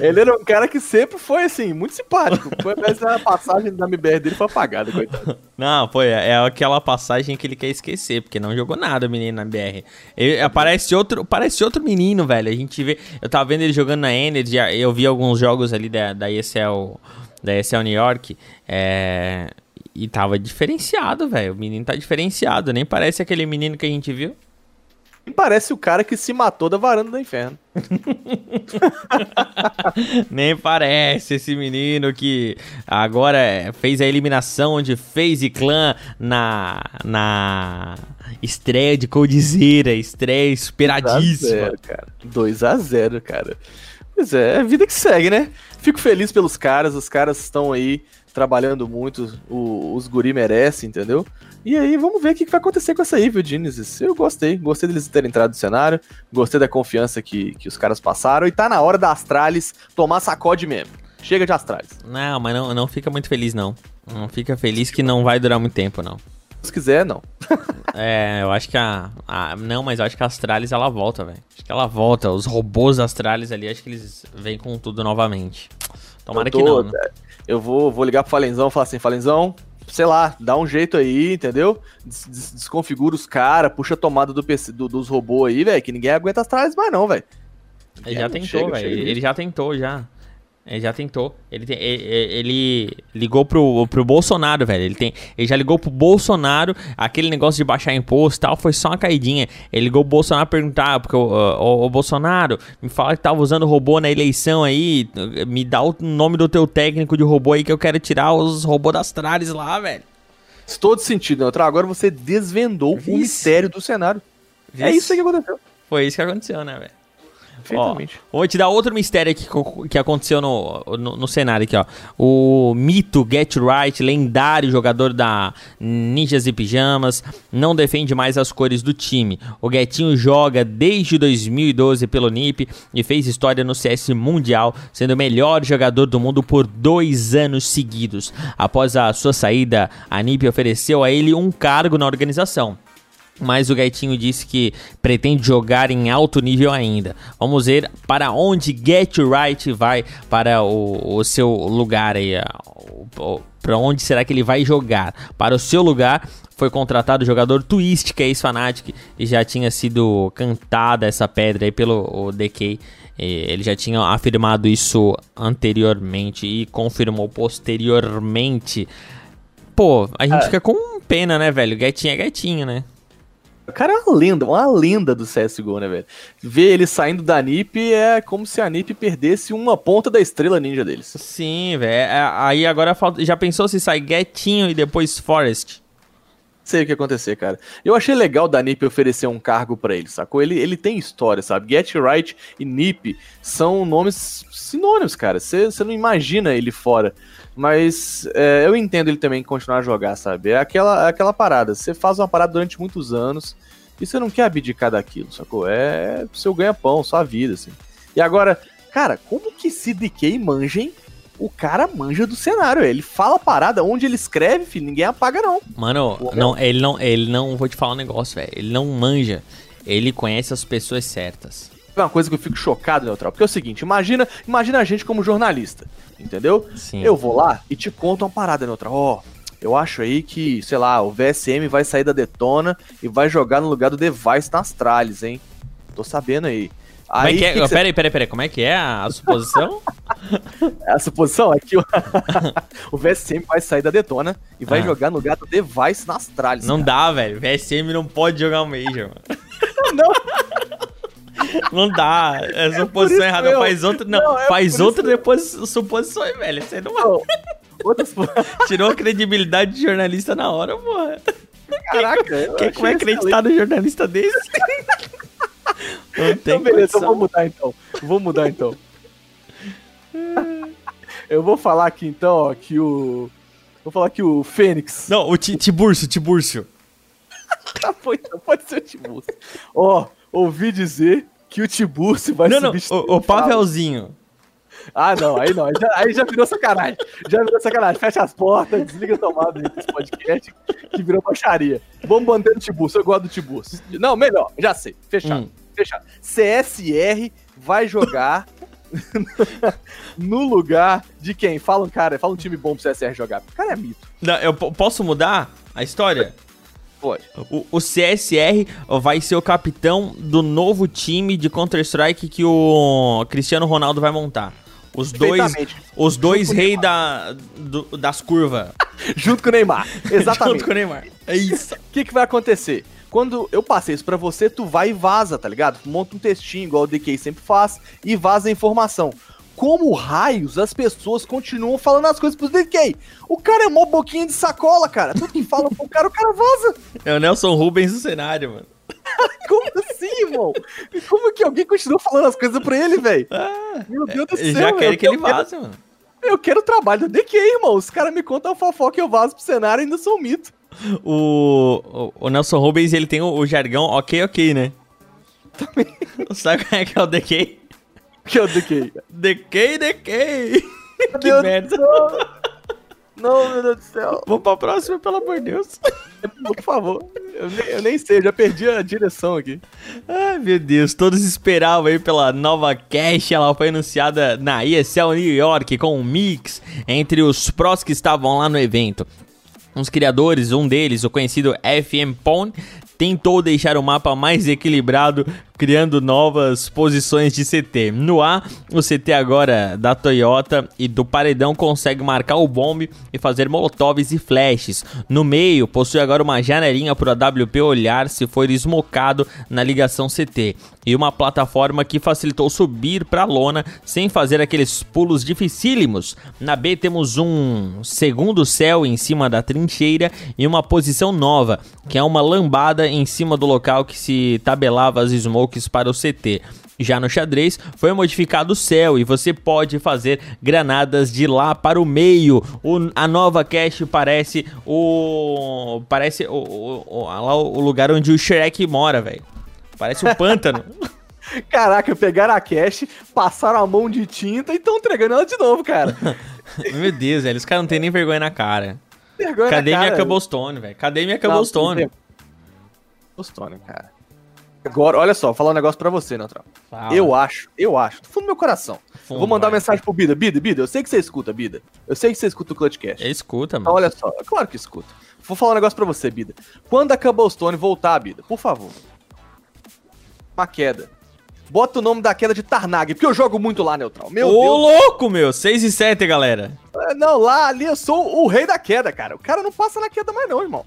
ele era um cara que sempre foi, assim, muito simpático. Foi, a passagem da MBR dele foi apagada, coitado. Não, foi. É aquela passagem que ele quer esquecer, porque não jogou nada o menino na BR. Ele, aparece, outro, parece outro menino, velho. A gente vê. Eu tava vendo ele jogando na Energy, eu vi alguns jogos ali da, da ESL, da ESL New York. É, e tava diferenciado, velho. O menino tá diferenciado. Nem parece aquele menino que a gente viu. Parece o cara que se matou da varanda do inferno. Nem parece esse menino que agora fez a eliminação de FaZe Clan na, na estreia de Coldzera, estreia esperadíssima. 2x0, cara. 2x0, cara. Pois é, é a vida que segue, né? Fico feliz pelos caras, os caras estão aí trabalhando muito, o, os guri merecem, entendeu? E aí, vamos ver o que vai acontecer com essa Evil Genesis. Eu gostei, gostei deles terem entrado no cenário, gostei da confiança que, que os caras passaram, e tá na hora da Astralis tomar sacode mesmo. Chega de Astralis. Não, mas não, não fica muito feliz, não. Não fica feliz que não vai durar muito tempo, não. Se quiser, não. é, eu acho que a, a, Não, mas eu acho que a Astralis ela volta, velho. Acho que ela volta. Os robôs da Astralis ali, acho que eles vêm com tudo novamente. Tomara tô, que não. Né? Eu vou, vou ligar pro Falenzão e falar assim: Falenzão, sei lá, dá um jeito aí, entendeu? Des desconfigura os caras, puxa a tomada do PC, do, dos robôs aí, velho, que ninguém aguenta as tralhas mais não, velho. Ele já tentou, velho. Ele já tentou, já. Ele já tentou. Ele, tem, ele, ele, ligou pro, pro Bolsonaro, velho. Ele, tem, ele já ligou pro Bolsonaro. Aquele negócio de baixar imposto e tal foi só uma caidinha. Ele ligou pro Bolsonaro perguntar, porque o, Bolsonaro me fala que tava usando robô na eleição aí. Me dá o nome do teu técnico de robô aí que eu quero tirar os robôs das tralhas lá, velho. Todo sentido, Neutral. Agora você desvendou Vice. o mistério do cenário. Vice. É isso que aconteceu. Foi isso que aconteceu, né, velho? Perfeitamente. Ó, vou te dar outro mistério aqui que, aconteceu no, no, no, cenário aqui, ó. O mito Get Right, lendário jogador da Ninjas e Pijamas, não defende mais as cores do time. O Getinho joga desde 2012 pelo NIP e fez história no CS Mundial, sendo o melhor jogador do mundo por dois anos seguidos. Após a sua saída, a NIP ofereceu a ele um cargo na organização mas o Gaitinho disse que pretende jogar em alto nível ainda. Vamos ver para onde Get Right vai para o, o seu lugar aí. Para onde será que ele vai jogar? Para o seu lugar foi contratado o jogador Twist, que é ex-Fnatic, e já tinha sido cantada essa pedra aí pelo DK. Ele já tinha afirmado isso anteriormente e confirmou posteriormente. Pô, a gente é. fica com pena, né, velho? Gatinho é gatinho, né? O cara é uma lenda, uma lenda do CSGO, né, velho? Ver ele saindo da NiP é como se a NiP perdesse uma ponta da estrela ninja deles. Sim, velho. É, aí agora falta... já pensou se sai Getinho e depois Forest? Sei o que ia acontecer, cara. Eu achei legal da NiP oferecer um cargo para ele, sacou? Ele, ele tem história, sabe? Get Right e NiP são nomes sinônimos, cara. Você não imagina ele fora. Mas é, eu entendo ele também continuar a jogar, sabe? É aquela, é aquela parada. Você faz uma parada durante muitos anos e você não quer abdicar daquilo, sacou? É seu ganha-pão, sua vida, assim. E agora, cara, como que se DK manjem? O cara manja do cenário, ele fala a parada, onde ele escreve, filho, ninguém apaga não. Mano, não, ele não, ele não, vou te falar um negócio, velho, ele não manja, ele conhece as pessoas certas uma coisa que eu fico chocado, Neutral, porque é o seguinte, imagina, imagina a gente como jornalista, entendeu? Sim. Eu vou lá e te conto uma parada, Neutral, ó, oh, eu acho aí que, sei lá, o VSM vai sair da Detona e vai jogar no lugar do Device na Astralis, hein? Tô sabendo aí. Como é aí, é que é? Que que peraí, peraí, peraí, como é que é a suposição? a suposição é que o, o VSM vai sair da Detona e vai ah. jogar no do Device na Astralis. Não cara. dá, velho. VSM não pode jogar o Major, mano. não. Não dá. É, é suposição é errada. Faz outra. Não, não é faz outra isso. depois suposições, velho. Você não. não outras... Tirou a credibilidade de jornalista na hora, porra. Caraca, quem, quem vai acreditar no jornalista desse? Não tem então, beleza, vou mudar então. Vou mudar então. Eu vou falar aqui então, ó, que o. Vou falar que o Fênix. Não, o Tiburcio, Tiburcio. pode, pode ser o Tiburcio. Ó, ouvi dizer que o Tiburcio vai não, substituir. Não, o, o Pavelzinho. Ah, não, aí não. Aí já, aí já virou sacanagem. Já virou sacanagem. Fecha as portas, desliga a tomada desse podcast, que virou baixaria. Vamos manter o Tiburcio, eu gosto do Tiburcio. Não, melhor, já sei. Fechado. Hum. Fechado. CSR vai jogar no lugar de quem? Fala um cara, fala um time bom pro CSR jogar. O cara é mito. Não, eu posso mudar a história? Pode. O, o, CSR vai ser o capitão do novo time de Counter-Strike que o Cristiano Ronaldo vai montar. Os dois, os dois reis da, do, das curvas. Junto com o Neymar. Exatamente. Junto com o Neymar. É isso. O que, que vai acontecer? Quando eu passei isso pra você, tu vai e vaza, tá ligado? Monta um textinho, igual o DK sempre faz, e vaza a informação como raios as pessoas continuam falando as coisas pros DK. O cara é mó boquinha de sacola, cara. Tudo que fala pro cara, o cara vaza. É o Nelson Rubens do cenário, mano. Como assim, irmão? Como que alguém continua falando as coisas pra ele, velho? Ah, Meu Deus do céu. Já quer que ele vaze, quero... mano. Eu quero trabalho do DK, irmão. Os caras me contam a fofoca e eu vazo pro cenário e ainda sou um mito. O, o, Nelson Rubens, ele tem o, o jargão ok, ok, né? Também. Sabe como é que é o DK? Que é o DK? DK, DK. que Deus merda. Não, meu Deus do céu. Vamos pra próxima, pelo amor de Deus. Por favor. Eu nem, eu nem sei, eu já perdi a direção aqui. Ai, meu Deus. Todos esperavam aí pela nova cache. Ela foi anunciada na ESL New York com um mix entre os prós que estavam lá no evento. Os criadores, um deles, o conhecido FM Pwn, tentou deixar o mapa mais equilibrado criando novas posições de CT. No A, o CT agora da Toyota e do paredão consegue marcar o bombe e fazer molotovs e flashes. No meio, possui agora uma janelinha para o AWP olhar se for esmocado na ligação CT. E uma plataforma que facilitou subir para a lona sem fazer aqueles pulos dificílimos. Na B temos um segundo céu em cima da trincheira e uma posição nova, que é uma lambada em cima do local que se tabelava as smokes para o CT. Já no xadrez foi modificado o céu e você pode fazer granadas de lá para o meio. O, a nova cache parece o parece o, o, o, o lugar onde o Shrek mora, velho. Parece um pântano. Caraca, pegaram a cache, passaram a mão de tinta e estão entregando ela de novo, cara. Meu Deus, velho, os caras não tem nem vergonha na cara. Vergonha Cadê na minha cara. Cobblestone, velho? Cadê minha Cobblestone? Cobblestone, cara. Agora, olha só, vou falar um negócio pra você, Neutral. Fala. Eu acho, eu acho, do fundo do meu coração. Fundo, vou mandar uma mensagem pro Bida. Bida, Bida, eu sei que você escuta, Bida. Eu sei que você escuta o Clutchcast. Escuta, Então, mano. olha só, é claro que escuta. Vou falar um negócio pra você, Bida. Quando a Cobblestone voltar, Bida, por favor. Uma queda. Bota o nome da queda de Tarnag, porque eu jogo muito lá, Neutral. Meu Ô, Deus. louco, meu! 6 e 7, galera. É, Não, lá ali eu sou o rei da queda, cara. O cara não passa na queda mais não, irmão.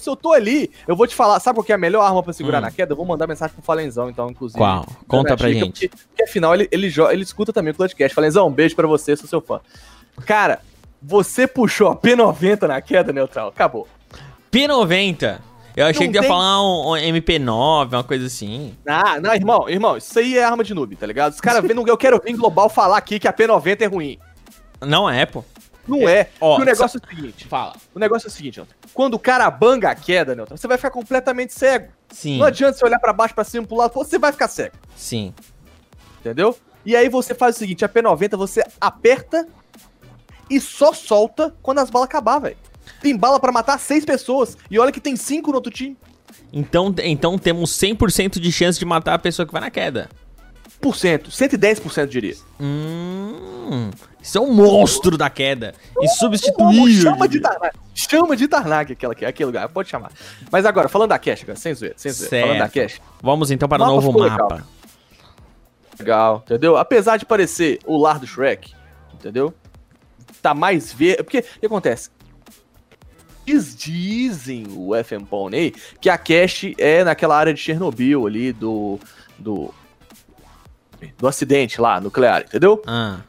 Se eu tô ali, eu vou te falar, sabe qual que é a melhor arma pra segurar Hum. na queda? Eu vou mandar mensagem pro Falenzão, então, inclusive. Qual? Conta a pra dica, gente. Porque, porque afinal ele, ele, ele escuta também o podcast. Falenzão, um beijo pra você, sou seu fã. Cara, você puxou a P90 na queda, Neutral. Acabou. P90. Eu achei Não que ia tem- falar um, um MP9, uma coisa assim. Ah, não, irmão, irmão, isso aí é arma de noob, tá ligado? Os caras vendo, eu quero vir global falar aqui que a P90 é ruim. Não é, pô. Não é. ó, Porque o negócio é o seguinte. Fala. O negócio é o seguinte, Neutral. Quando o cara banga a queda, Neutral, você vai ficar completamente cego. Sim, Não adianta você olhar pra baixo, pra cima, pro lado, você vai ficar cego. sim. Entendeu? E aí você faz o seguinte, a P90 você aperta e só solta quando as balas acabar, velho. Tem bala pra matar seis pessoas. E olha que tem cinco no outro time. Então, então temos 100% de chance de matar a pessoa que vai na queda. Por cento, 110% eu diria. Hum, isso é um monstro da queda. E chama de Tarnag. Chama de Tarnag aquela, aquele lugar, pode chamar. Mas agora, falando da cache, cara, sem zoeira, sem zoeira. Certo. Falando da cache, Vamos então para o Mapa novo ficou legal. mapa. legal, entendeu? Apesar de parecer o lar do Shrek, entendeu? Tá mais verde. Porque o que acontece? Diz- Dizem o FM Pony que a cache é naquela área de Chernobyl ali do. do. do acidente lá, nuclear, entendeu? Ah,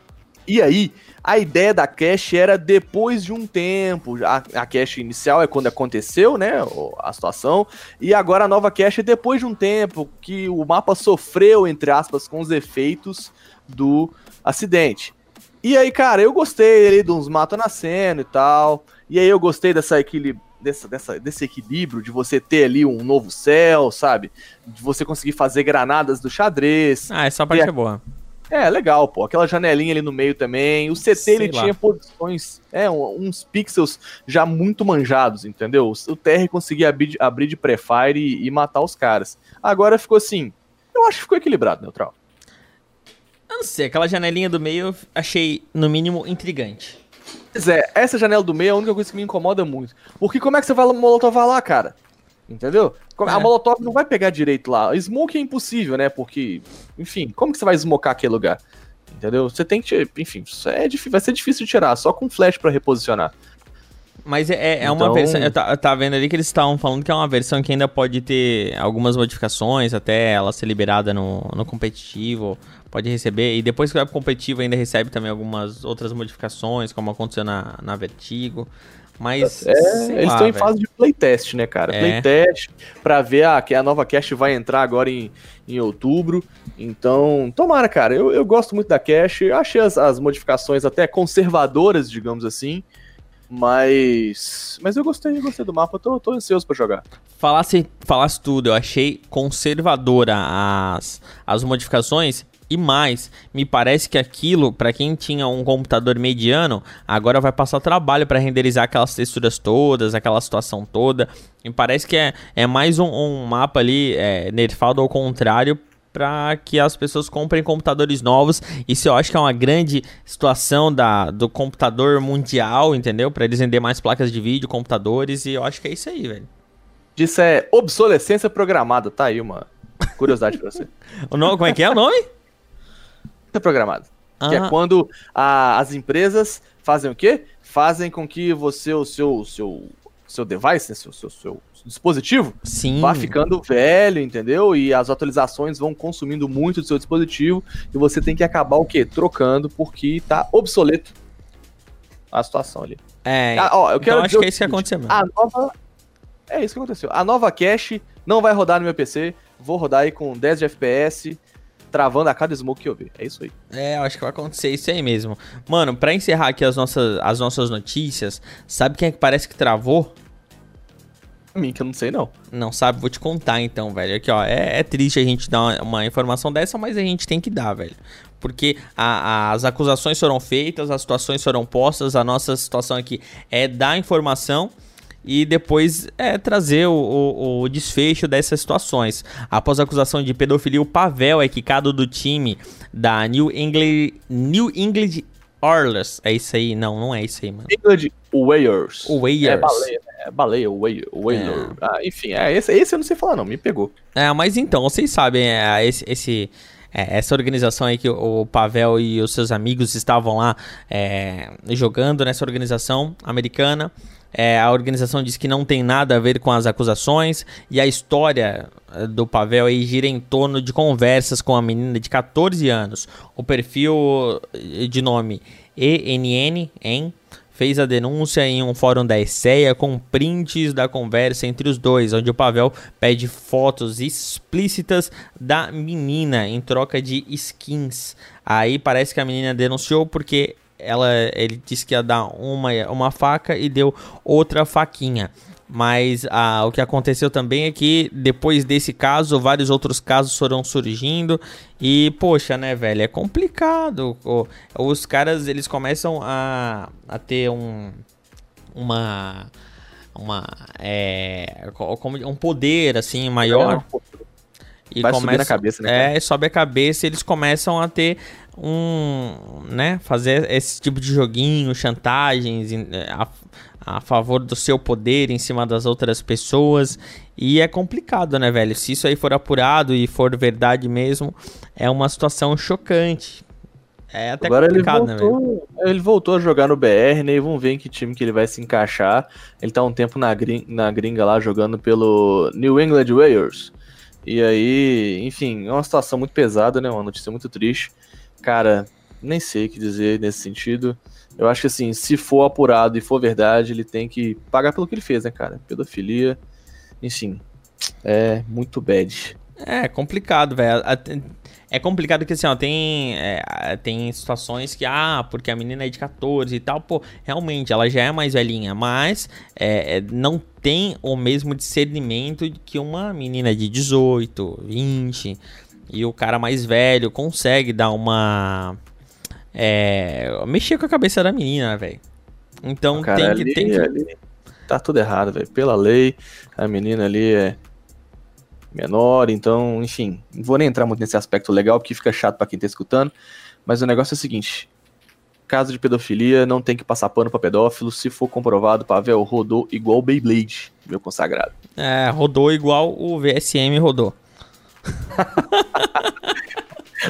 E aí, a ideia da cache era depois de um tempo. A, a cache inicial é quando aconteceu, né? A situação. E agora a nova cache é depois de um tempo que o mapa sofreu, entre aspas, com os efeitos do acidente. E aí, cara, eu gostei ali de uns matos nascendo e tal. E aí eu gostei dessa equilíbrio. Dessa, dessa, desse equilíbrio de você ter ali um novo céu, sabe? De você conseguir fazer granadas do xadrez. ah essa parte a- é boa. É, legal, pô. Aquela janelinha ali no meio também. O CT Sei ele lá. tinha posições, é, uns pixels já muito manjados, entendeu? O TR conseguia abrir, abrir de pré-fire e, e matar os caras. Agora ficou assim. Eu acho que ficou equilibrado, neutral. Eu não sei, aquela janelinha do meio eu achei, no mínimo, intrigante. Pois é, essa janela do meio é a única coisa que me incomoda muito. Porque como é que você vai molotovar lá, cara? Entendeu? Como- É. A molotov não vai pegar direito lá. Smoke é impossível, né? Porque, enfim, como que você vai smocar aquele lugar? Entendeu? Você tem que, enfim, isso é difí- vai ser difícil de tirar, só com flash pra reposicionar. Mas é, é- é uma Então- versão. Eu, tá, eu tava vendo ali que eles estavam falando que é uma versão que ainda pode ter algumas modificações, até ela ser liberada no, no competitivo. Pode receber. E depois que vai pro competitivo, ainda recebe também algumas outras modificações, como aconteceu na, na Vertigo. Mas. É, eles lá, estão em velho. fase de playtest, né, cara? É. Playtest pra ver a, que a nova cache vai entrar agora em, em outubro. Então, tomara, cara. Eu, eu gosto muito da cache. Eu achei as, as modificações até conservadoras, digamos assim. Mas. Mas eu gostei, eu gostei do mapa. Eu tô, tô ansioso pra jogar. Falasse, falasse tudo, eu achei conservadora as, as modificações. E mais, me parece que aquilo, pra quem tinha um computador mediano, agora vai passar trabalho pra renderizar aquelas texturas todas, aquela situação toda. Me parece que é, é mais um, um mapa ali é, nerfado ao contrário para que as pessoas comprem computadores novos. Isso eu acho que é uma grande situação da, do computador mundial, entendeu? Pra eles vender mais placas de vídeo, computadores, e eu acho que é isso aí, velho. Isso é obsolescência programada. Tá aí uma curiosidade pra você. O nome, como é que é o nome? Programada. Que Ah. é quando a- as empresas fazem o quê? Fazem com que você, o seu, seu, seu device, né, seu, seu, seu dispositivo, Sim. vá ficando velho, entendeu? E as atualizações vão consumindo muito do seu dispositivo e você tem que acabar o quê? Trocando porque tá obsoleto a situação ali. É, Ah, ó, eu quero então acho que é isso que aconteceu mesmo. A nova É isso que aconteceu. A nova cache não vai rodar no meu PC, vou rodar aí com 10 de FPS travando a cada smoke que eu ver. É isso aí. É, eu acho que vai acontecer isso aí mesmo. Mano, pra encerrar aqui as nossas, as nossas notícias, sabe quem é que parece que travou? A mim, que eu não sei não. Não sabe? Vou te contar então, velho. Aqui, ó, é, é triste a gente dar uma, uma informação dessa, mas a gente tem que dar, velho. Porque a- as acusações foram feitas, as situações foram postas, a nossa situação aqui é dar informação e depois é trazer o, o- o desfecho dessas situações. Após a acusação de pedofilia, o Pavel é quicado do time da New England, New England Oilers. É isso aí? Não, não é isso aí, mano. England Whalers. O Warriors. É baleia, né? É baleia, Whaler. Ah, enfim, é, esse, esse eu não sei falar não, me pegou. É, mas então, vocês sabem, é, esse, esse- é, essa organização aí que o Pavel e os seus amigos estavam lá é, jogando nessa organização americana. É, a organização diz que não tem nada a ver com as acusações e a história eh, do Pavel aí gira em torno de conversas com a menina de 14 anos. O perfil eh, de nome ENN, em fez a denúncia em um fórum da ESEA com prints da conversa entre os dois, onde o Pavel pede fotos explícitas da menina em troca de skins. Aí parece que a menina denunciou porque ela, ele disse que ia dar uma, uma faca e deu outra faquinha. Mas ah, o que aconteceu também é que depois desse caso, vários outros casos foram surgindo. E, poxa, né, velho, é complicado. Os caras, eles começam a, a ter um. Uma. Uma. É, um poder, assim, maior. E Vai subir na cabeça, né, cara? É, sobe a cabeça e eles começam a ter um. né? Fazer esse tipo de joguinho, chantagens é, a, a favor do seu poder em cima das outras pessoas. E é complicado, né, velho? Se isso aí for apurado e for verdade mesmo, é uma situação chocante. É até Agora ele complicado, né, velho? voltou, ele voltou a jogar no BR, né? E vamos ver em que time que ele vai se encaixar. Ele tá um tempo na, grin- na gringa lá jogando pelo New England Warriors. E aí, enfim, é uma situação muito pesada, né? Uma notícia muito triste. Cara, nem sei o que dizer nesse sentido. Eu acho que assim, se for apurado e for verdade, ele tem que pagar pelo que ele fez, né, cara? Pedofilia, enfim, é muito bad. É complicado, velho. É complicado que assim, ó, tem, é, tem situações que, ah, porque a menina é de 14 e tal, pô, realmente, ela já é mais velhinha, mas é, é, não tem o mesmo discernimento que uma menina de 18, 20, e o cara mais velho consegue dar uma. É, mexer com a cabeça da menina, velho. Então Cara, tem que. ali, tem que ali tá tudo errado, velho. Pela lei, a menina ali é menor, então, enfim, não vou nem entrar muito nesse aspecto legal, porque fica chato pra quem tá escutando, mas o negócio é o seguinte, caso de pedofilia, não tem que passar pano pra pedófilo, se for comprovado, Pavel rodou igual o Beyblade, meu consagrado. é, rodou igual o VSM rodou.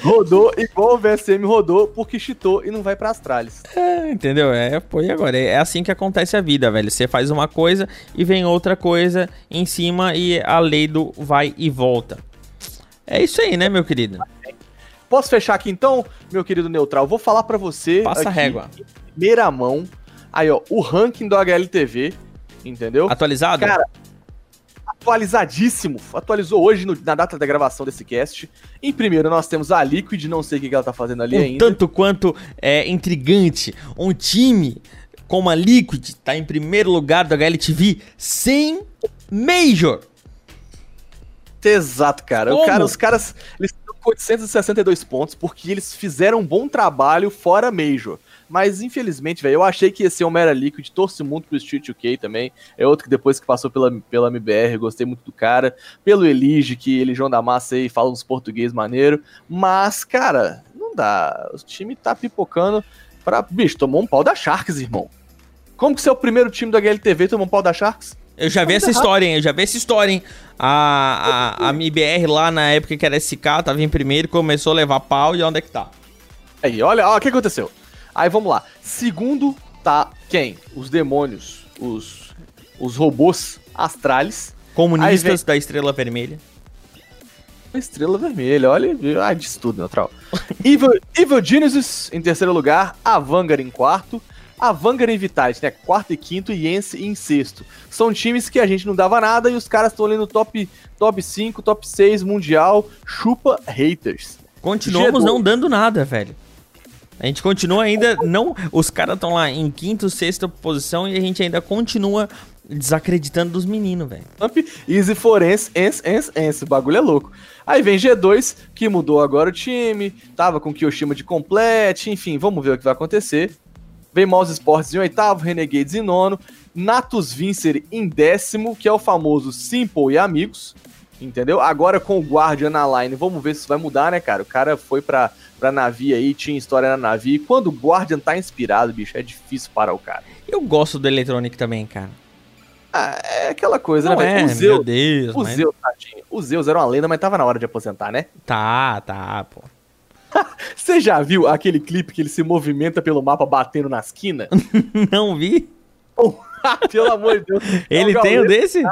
Rodou igual o VSM rodou, porque cheatou e não vai pra Astralis. É, entendeu? É, pô, e agora? É assim que acontece a vida, velho. Você faz uma coisa e vem outra coisa em cima e a lei do vai e volta. É isso aí, né, meu querido? Posso fechar aqui então, meu querido Neutral? Vou falar pra você Passa a aqui, régua. em primeira mão, aí ó, o ranking do HLTV, entendeu? Atualizado? Cara, atualizadíssimo. Atualizou hoje no- na data da gravação desse cast. Em primeiro, nós temos a Liquid, não sei o que, ela tá fazendo ali um ainda. tanto quanto é intrigante. Um time como a Liquid tá em primeiro lugar do HLTV sem Major. Exato, cara. Cara. Os caras eles estão com 862 pontos porque eles fizeram um bom trabalho fora Major. Mas infelizmente, velho, eu achei que ia ser o Mera Liquid, torço muito pro Street UK também. É outro que depois que passou pela, pela MBR, gostei muito do cara. Pelo Elige, que ele João da Massa aí fala uns português maneiro. Mas, cara, não dá. O time tá pipocando pra. Bicho, tomou um pau da Sharks, irmão. Como que você é o primeiro time do HLTV tomou um pau da Sharks? Eu já vi essa história, hein? Eu já vi essa história, hein? A, a, a MIBR lá na época que era SK, tava em primeiro, começou a levar pau e onde é que tá? Aí, olha, ó, o que aconteceu. Aí vamos lá. Segundo tá quem? Os demônios, os, os robôs astrales. Comunistas da Estrela Vermelha. Estrela Vermelha, olha, ah, disso tudo, neutral. Evil, Evil Genesis em terceiro lugar, a Vanguard em quarto, a Vanguard em Vitality, né? Quarto e quinto, e Ence em sexto. São times que a gente não dava nada e os caras estão ali no top, top 5, top 6 mundial, chupa haters. Continuamos G2. não dando nada, velho. A gente continua ainda não, os caras estão lá em quinto, sexta posição e a gente ainda continua desacreditando dos meninos, velho. Easy Forense, ens, ens, ens. O bagulho é louco. Aí vem G2, que mudou agora o time, tava com Kyoshima de complete, enfim, vamos ver o que vai acontecer. Vem Mouse Sports em oitavo, Renegades em nono, Natus Vincer em décimo, que é o famoso Simple e Amigos, entendeu? Agora com o Guardian na line, vamos ver se isso vai mudar, né, cara? O cara foi pra, pra Navi aí, tinha história na Navi, e quando o Guardian tá inspirado, bicho, é difícil parar o cara. Eu gosto do Electronic também, cara. Ah, é aquela coisa, Não né, é? O meu Zeus, Deus. o mas- Zeus, tadinho. O Zeus era uma lenda, mas tava na hora de aposentar, né? Tá, tá, pô. Você já viu aquele clipe que ele se movimenta pelo mapa batendo nas quinas? Não vi? Pelo amor de Deus. É Ele o tem um desse?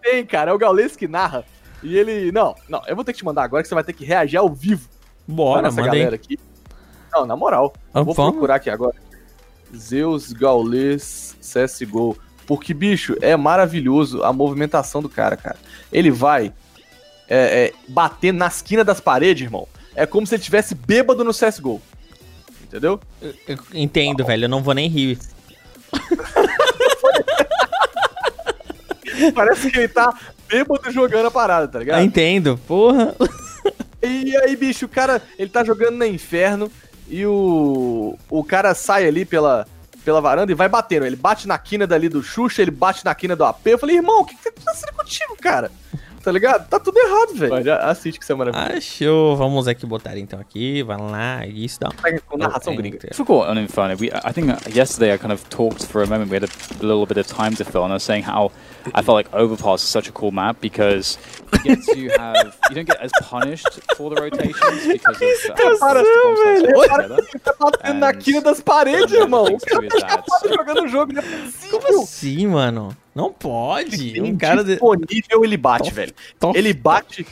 Tem, cara. É o Gaules que narra. E ele. Não, não, eu vou ter que te mandar agora que você vai ter que reagir ao vivo Bora, essa manda aí. galera aqui. Não, na moral. Ah, vou vamos. procurar aqui agora. Zeus Gaules CSGO. Porque, bicho, é maravilhoso a movimentação do cara, cara. Ele vai é, é, bater na esquina das paredes, irmão. É como se ele tivesse bêbado no CSGO. Entendeu? Eu entendo, velho. Eu não vou nem rir. Parece que ele tá bêbado jogando a parada, tá ligado? Eu entendo, porra. E aí, bicho, o cara, ele tá jogando no inferno e o, o cara sai ali pela, pela varanda e vai batendo. Ele bate na quina dali do Xuxa, ele bate na quina do AP. Eu falei, irmão, o que que tá acontecendo contigo, cara? Tá ligado? Tá tudo errado, velho. Já Assiste que isso é maravilhoso. Achou. Vamos aqui botar então aqui. Vai lá. Isso dá. Com narração gringa. Enter. forgot on Inferno. We, I think uh, yesterday I kind of talked for a moment. We had a little bit of time to fill, and I was saying how I felt like Overpass is such a cool map because you get to have you don't get as punished for the rotations because of uh, bombs that velho. together. Ele tá batendo na And- quina das paredes, irmão. O cara tá jogando o jogo, não é Como assim, mano? Não pode. Um cara de... disponível, ele bate, Tô- velho. tô- Ele bate.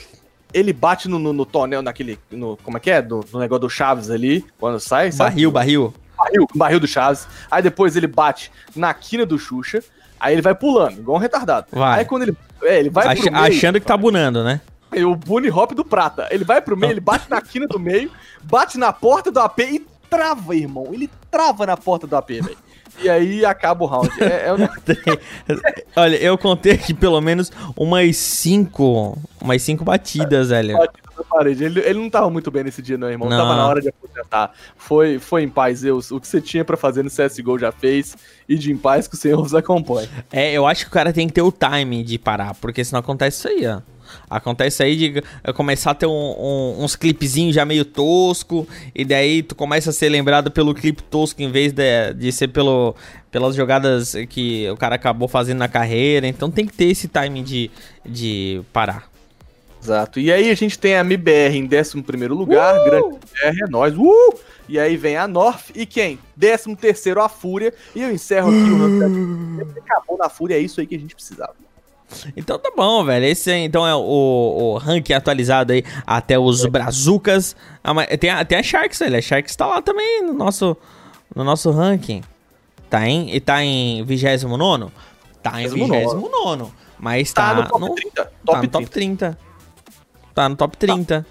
Ele bate no, no, no tonel, naquele. No, como é que é? Do, no negócio do Chaves ali, quando sai. sabe? Barril, barril. barril, barril do Chaves. Aí depois ele bate na quina do Xuxa. Aí ele vai pulando, igual um retardado. Vai. Aí quando ele. É, ele vai Ach- pro meio. achando que tá bunando, né? é O Bunny Hop do Prata. Ele vai pro meio, ele bate na quina do meio, bate na porta do AP e trava, irmão. Ele trava na porta do AP, velho. E aí acaba o round. É, é um Olha, eu contei aqui pelo menos umas cinco. Umas cinco batidas, velho. Batida na parede. Ele, ele não tava muito bem nesse dia, não, irmão. Não. Tava na hora de aposentar. Foi, foi em paz, Zeus. O que você tinha pra fazer no CSGO já fez. E de em paz que o Senhor vos acompanhe. É, eu acho que o cara tem que ter o time de parar, porque senão acontece isso aí, ó. Acontece aí de eh, começar a ter um- um- uns clipezinhos já meio tosco, e daí tu começa a ser lembrado pelo clipe tosco em vez de, de ser pelo, pelas jogadas que o cara acabou fazendo na carreira. Então tem que ter esse time de, de parar. Exato. E aí a gente tem a MBR em 11 lugar. Grande MBR é nós. Uh! E aí vem a North. E quem? 13 a Fúria. E eu encerro aqui o. Acabou na Fúria. É isso aí que a gente precisava. Então tá bom, velho. Esse aí, então é o, o ranking atualizado aí até os Brazucas. Ah, tem, a, tem a Sharks, velho. A Sharks tá lá também no nosso, no nosso ranking. Tá em, e tá em 29? Tá em 29º. 29. Mas Tá, tá, no top no, 30. tá Top no top 30. 30. Tá no top 30.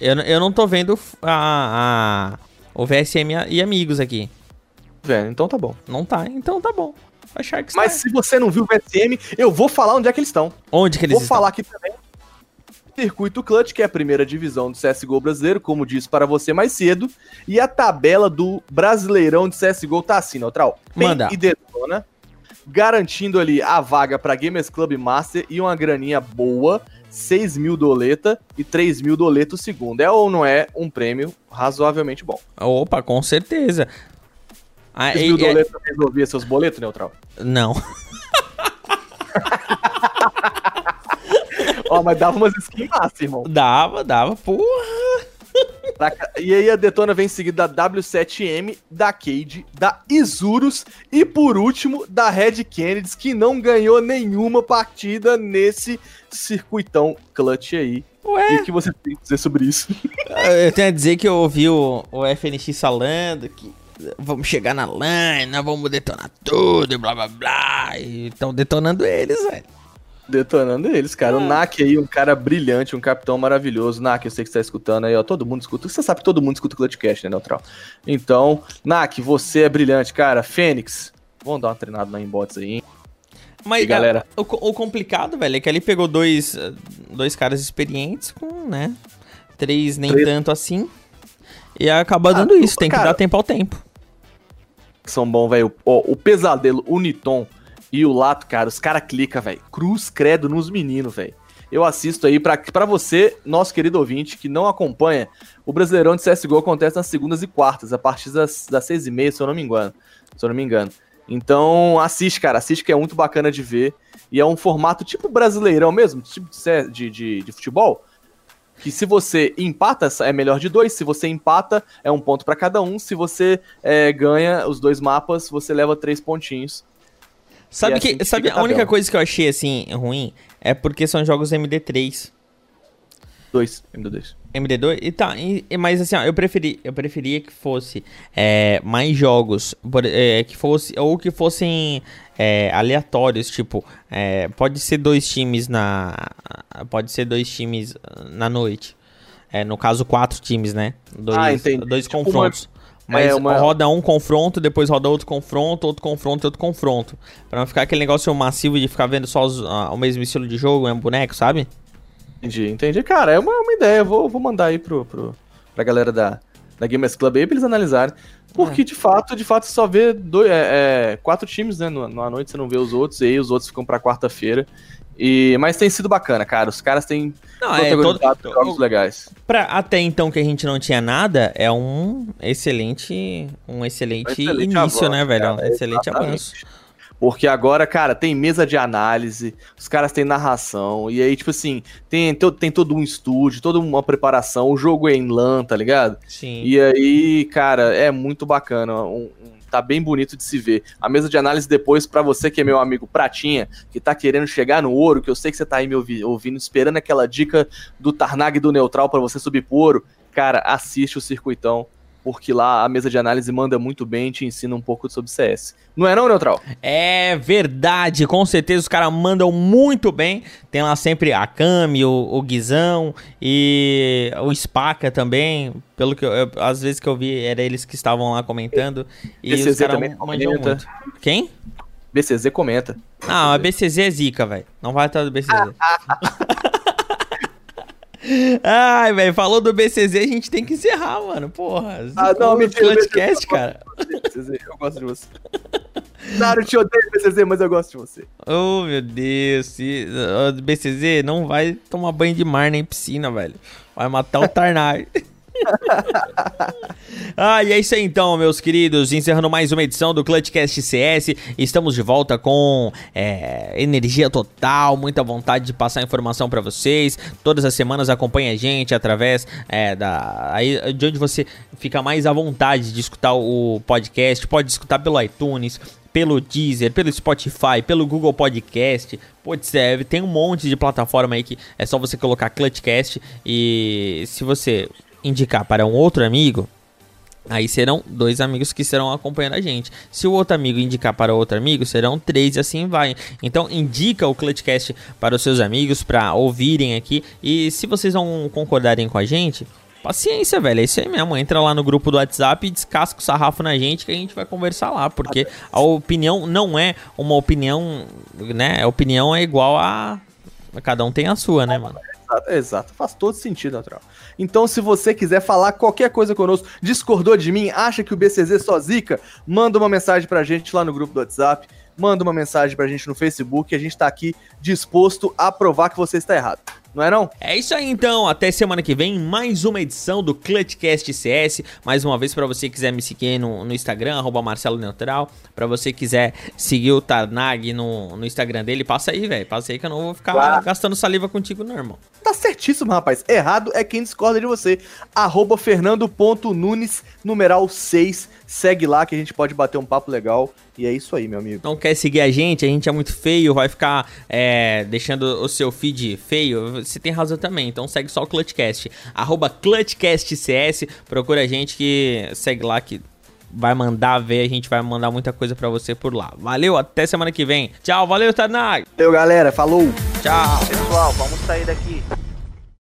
Eu, eu não tô vendo a, a- o VSM e amigos aqui. Velho, então tá bom. Não tá, então tá bom. Mas se você não viu o VSM, eu vou falar onde é que eles estão. Onde que eles Vou estão? falar aqui também. Circuito Clutch, que é a primeira divisão do CSGO brasileiro, como disse para você mais cedo. E a tabela do Brasileirão de CSGO tá assim, Neutral. Pen Manda. E Detona, garantindo ali a vaga para Gamers Club Master e uma graninha boa, 6 mil doleta e 3 mil doleta o segundo. É ou não é um prêmio razoavelmente bom? Opa, com certeza. Ah, 6 e- mil e- resolvia seus boletos, Neutral? Não. Ó, mas dava umas skins massa, irmão. Dava, dava. Porra. E aí a Detona vem seguida da W7M, da Cade, da Isurus e por último da Red Kennedy, que não ganhou nenhuma partida nesse circuitão clutch aí. E Ué. o que você tem a dizer sobre isso? Eu tenho a dizer que eu ouvi o, o FNX falando que vamos chegar na LAN, nós vamos detonar tudo, e blá blá blá. E estão detonando eles, velho. Detonando eles, cara. O É. Nak aí, um cara brilhante, um capitão maravilhoso. Nak, eu sei que você tá escutando aí, ó. Todo mundo escuta. Você sabe que todo mundo escuta o Clutchcast, né, Neutral? Então, Nak, você é brilhante, cara. Fênix, vamos dar uma treinada na inbots aí, hein? Mas, E galera? o, o complicado, velho, é que ali pegou dois, dois caras experientes com, né? Três nem Três. tanto assim. E acaba Ah, dando isso, tem que cara. dar tempo ao tempo. Que são bons, velho. O Pesadelo, o Niton e o Lato, cara, os caras clicam, velho. Cruz credo nos meninos, velho. Eu assisto aí pra você, nosso querido ouvinte, que não acompanha, o Brasileirão de CSGO acontece nas segundas e quartas, a partir das, das seis e meia, se eu não me engano. Se eu não me engano. Então, assiste, cara, assiste que é muito bacana de ver. E é um formato tipo brasileirão mesmo, tipo de, de, de futebol. Que se você empata, é melhor de dois. Se você empata, é um ponto pra cada um. Se você é, ganha os dois mapas, você leva três pontinhos. Sabe, E que, assim que sabe a a única tabela. coisa que eu achei, assim, ruim é porque são jogos MD3. Dois, MD2. MD2 e tá, e- mas assim, ó, eu preferi, eu preferia que fosse é, mais jogos, por- é, que fosse ou que fossem é, aleatórios, tipo, é, pode ser dois times na, pode ser dois times na noite, é, no caso quatro times, né? Dois, Ah, entendi. dois Tipo confrontos. uma- Mas é, uma- roda um confronto, depois roda outro confronto, outro confronto, outro confronto. Pra não ficar aquele negócio massivo de ficar vendo só os- ah, o mesmo estilo de jogo, é um boneco, sabe? Entendi, entendi. Cara, é uma, uma ideia. Vou, vou mandar aí pro, pro, pra galera da, da Gamers Club aí pra eles analisarem. Porque, É. de fato, de fato, você só vê dois, é, é, quatro times, né? Numa noite você não vê os outros, e aí os outros ficam pra quarta-feira. E, mas tem sido bacana, cara. Os caras têm Não, é todo, jogos legais. Pra até então que a gente não tinha nada, é um excelente, um excelente, excelente início, avanço, né, velho? Um cara, excelente exatamente. avanço. Porque agora, cara, tem mesa de análise, os caras têm narração, e aí, tipo assim, tem, tem todo um estúdio, toda uma preparação, o jogo é em LAN, tá ligado? Sim. E aí, cara, é muito bacana. um- um- tá bem bonito de se ver. A mesa de análise depois, pra você que é meu amigo Pratinha, que tá querendo chegar no ouro, que eu sei que você tá aí me ouvi- ouvindo, esperando aquela dica do Tarnag e do Neutral pra você subir pro ouro, cara, assiste o circuitão, porque lá a mesa de análise manda muito bem e te ensina um pouco sobre CS. Não é não, Neutral? É verdade, com certeza os caras mandam muito bem. Tem lá sempre a Kami, o, o Guizão e o Spaca também. Pelo que eu, eu- às vezes que eu vi, era eles que estavam lá comentando. E BCZ os caras também mandam comenta. muito. Quem? BCZ comenta. Não, a BCZ é zica, velho. Não vai estar do BCZ. Ai, velho, falou do BCZ, a gente tem que encerrar, mano. Porra. Ah, não, mentira, mentira. cara. BCZ, eu gosto de você. Naruto, eu te odeio, BCZ, mas eu gosto de você. Oh, meu Deus. Se, ó, BCZ não vai tomar banho de mar nem piscina, velho. Vai matar o Tarnag. ah, e é isso aí então, meus queridos. Encerrando mais uma edição do Clutchcast CS. Estamos de volta com é, energia total, muita vontade de passar informação pra vocês. Todas as semanas acompanha a gente através é, da aí, de onde você fica mais à vontade de escutar o podcast. Pode escutar pelo iTunes, pelo Deezer, pelo Spotify, pelo Google Podcast. Putz, é, tem um monte de plataforma aí que é só você colocar Clutchcast e se você indicar para um outro amigo, aí serão dois amigos que serão acompanhando a gente. Se o outro amigo indicar para outro amigo, serão três e assim vai. Então indica o Clutchcast para os seus amigos para ouvirem aqui e se vocês não concordarem com a gente, Paciência, velho, é isso aí mesmo. Entra lá no grupo do WhatsApp e descasca o sarrafo na gente que a gente vai conversar lá. Porque a opinião não é uma opinião, né? A opinião é igual a. Cada um tem a sua, né, mano? Exato, exato, faz todo sentido, natural. Então, se você quiser falar qualquer coisa conosco, discordou de mim, acha que o BCZ só zica, manda uma mensagem pra gente lá no grupo do WhatsApp, manda uma mensagem pra gente no Facebook, a gente tá aqui disposto a provar que você está errado. Não é não? É isso aí então, até semana que vem, mais uma edição do Clutchcast CS. Mais uma vez, para você que quiser me seguir no, no Instagram, arroba Marcelo Neutral. Pra você quiser seguir o Tarnag no, no Instagram dele, passa aí, velho. Passa aí que eu não vou ficar Claro. gastando saliva contigo, não, irmão. Tá certíssimo, rapaz. Errado é quem discorda de você. Arroba fernando.nunes, numeral 6. Segue lá que a gente pode bater um papo legal. E é isso aí, meu amigo. não quer seguir a gente, a gente é muito feio, vai ficar é, deixando o seu feed feio, você tem razão também. Então segue só o Clutchcast. Arroba ClutchcastCS, procura a gente que segue lá que vai mandar ver, a gente vai mandar muita coisa pra você por lá. Valeu, até semana que vem. Tchau, valeu, Tanag. Valeu, galera. Falou. Tchau. Pessoal, vamos sair daqui.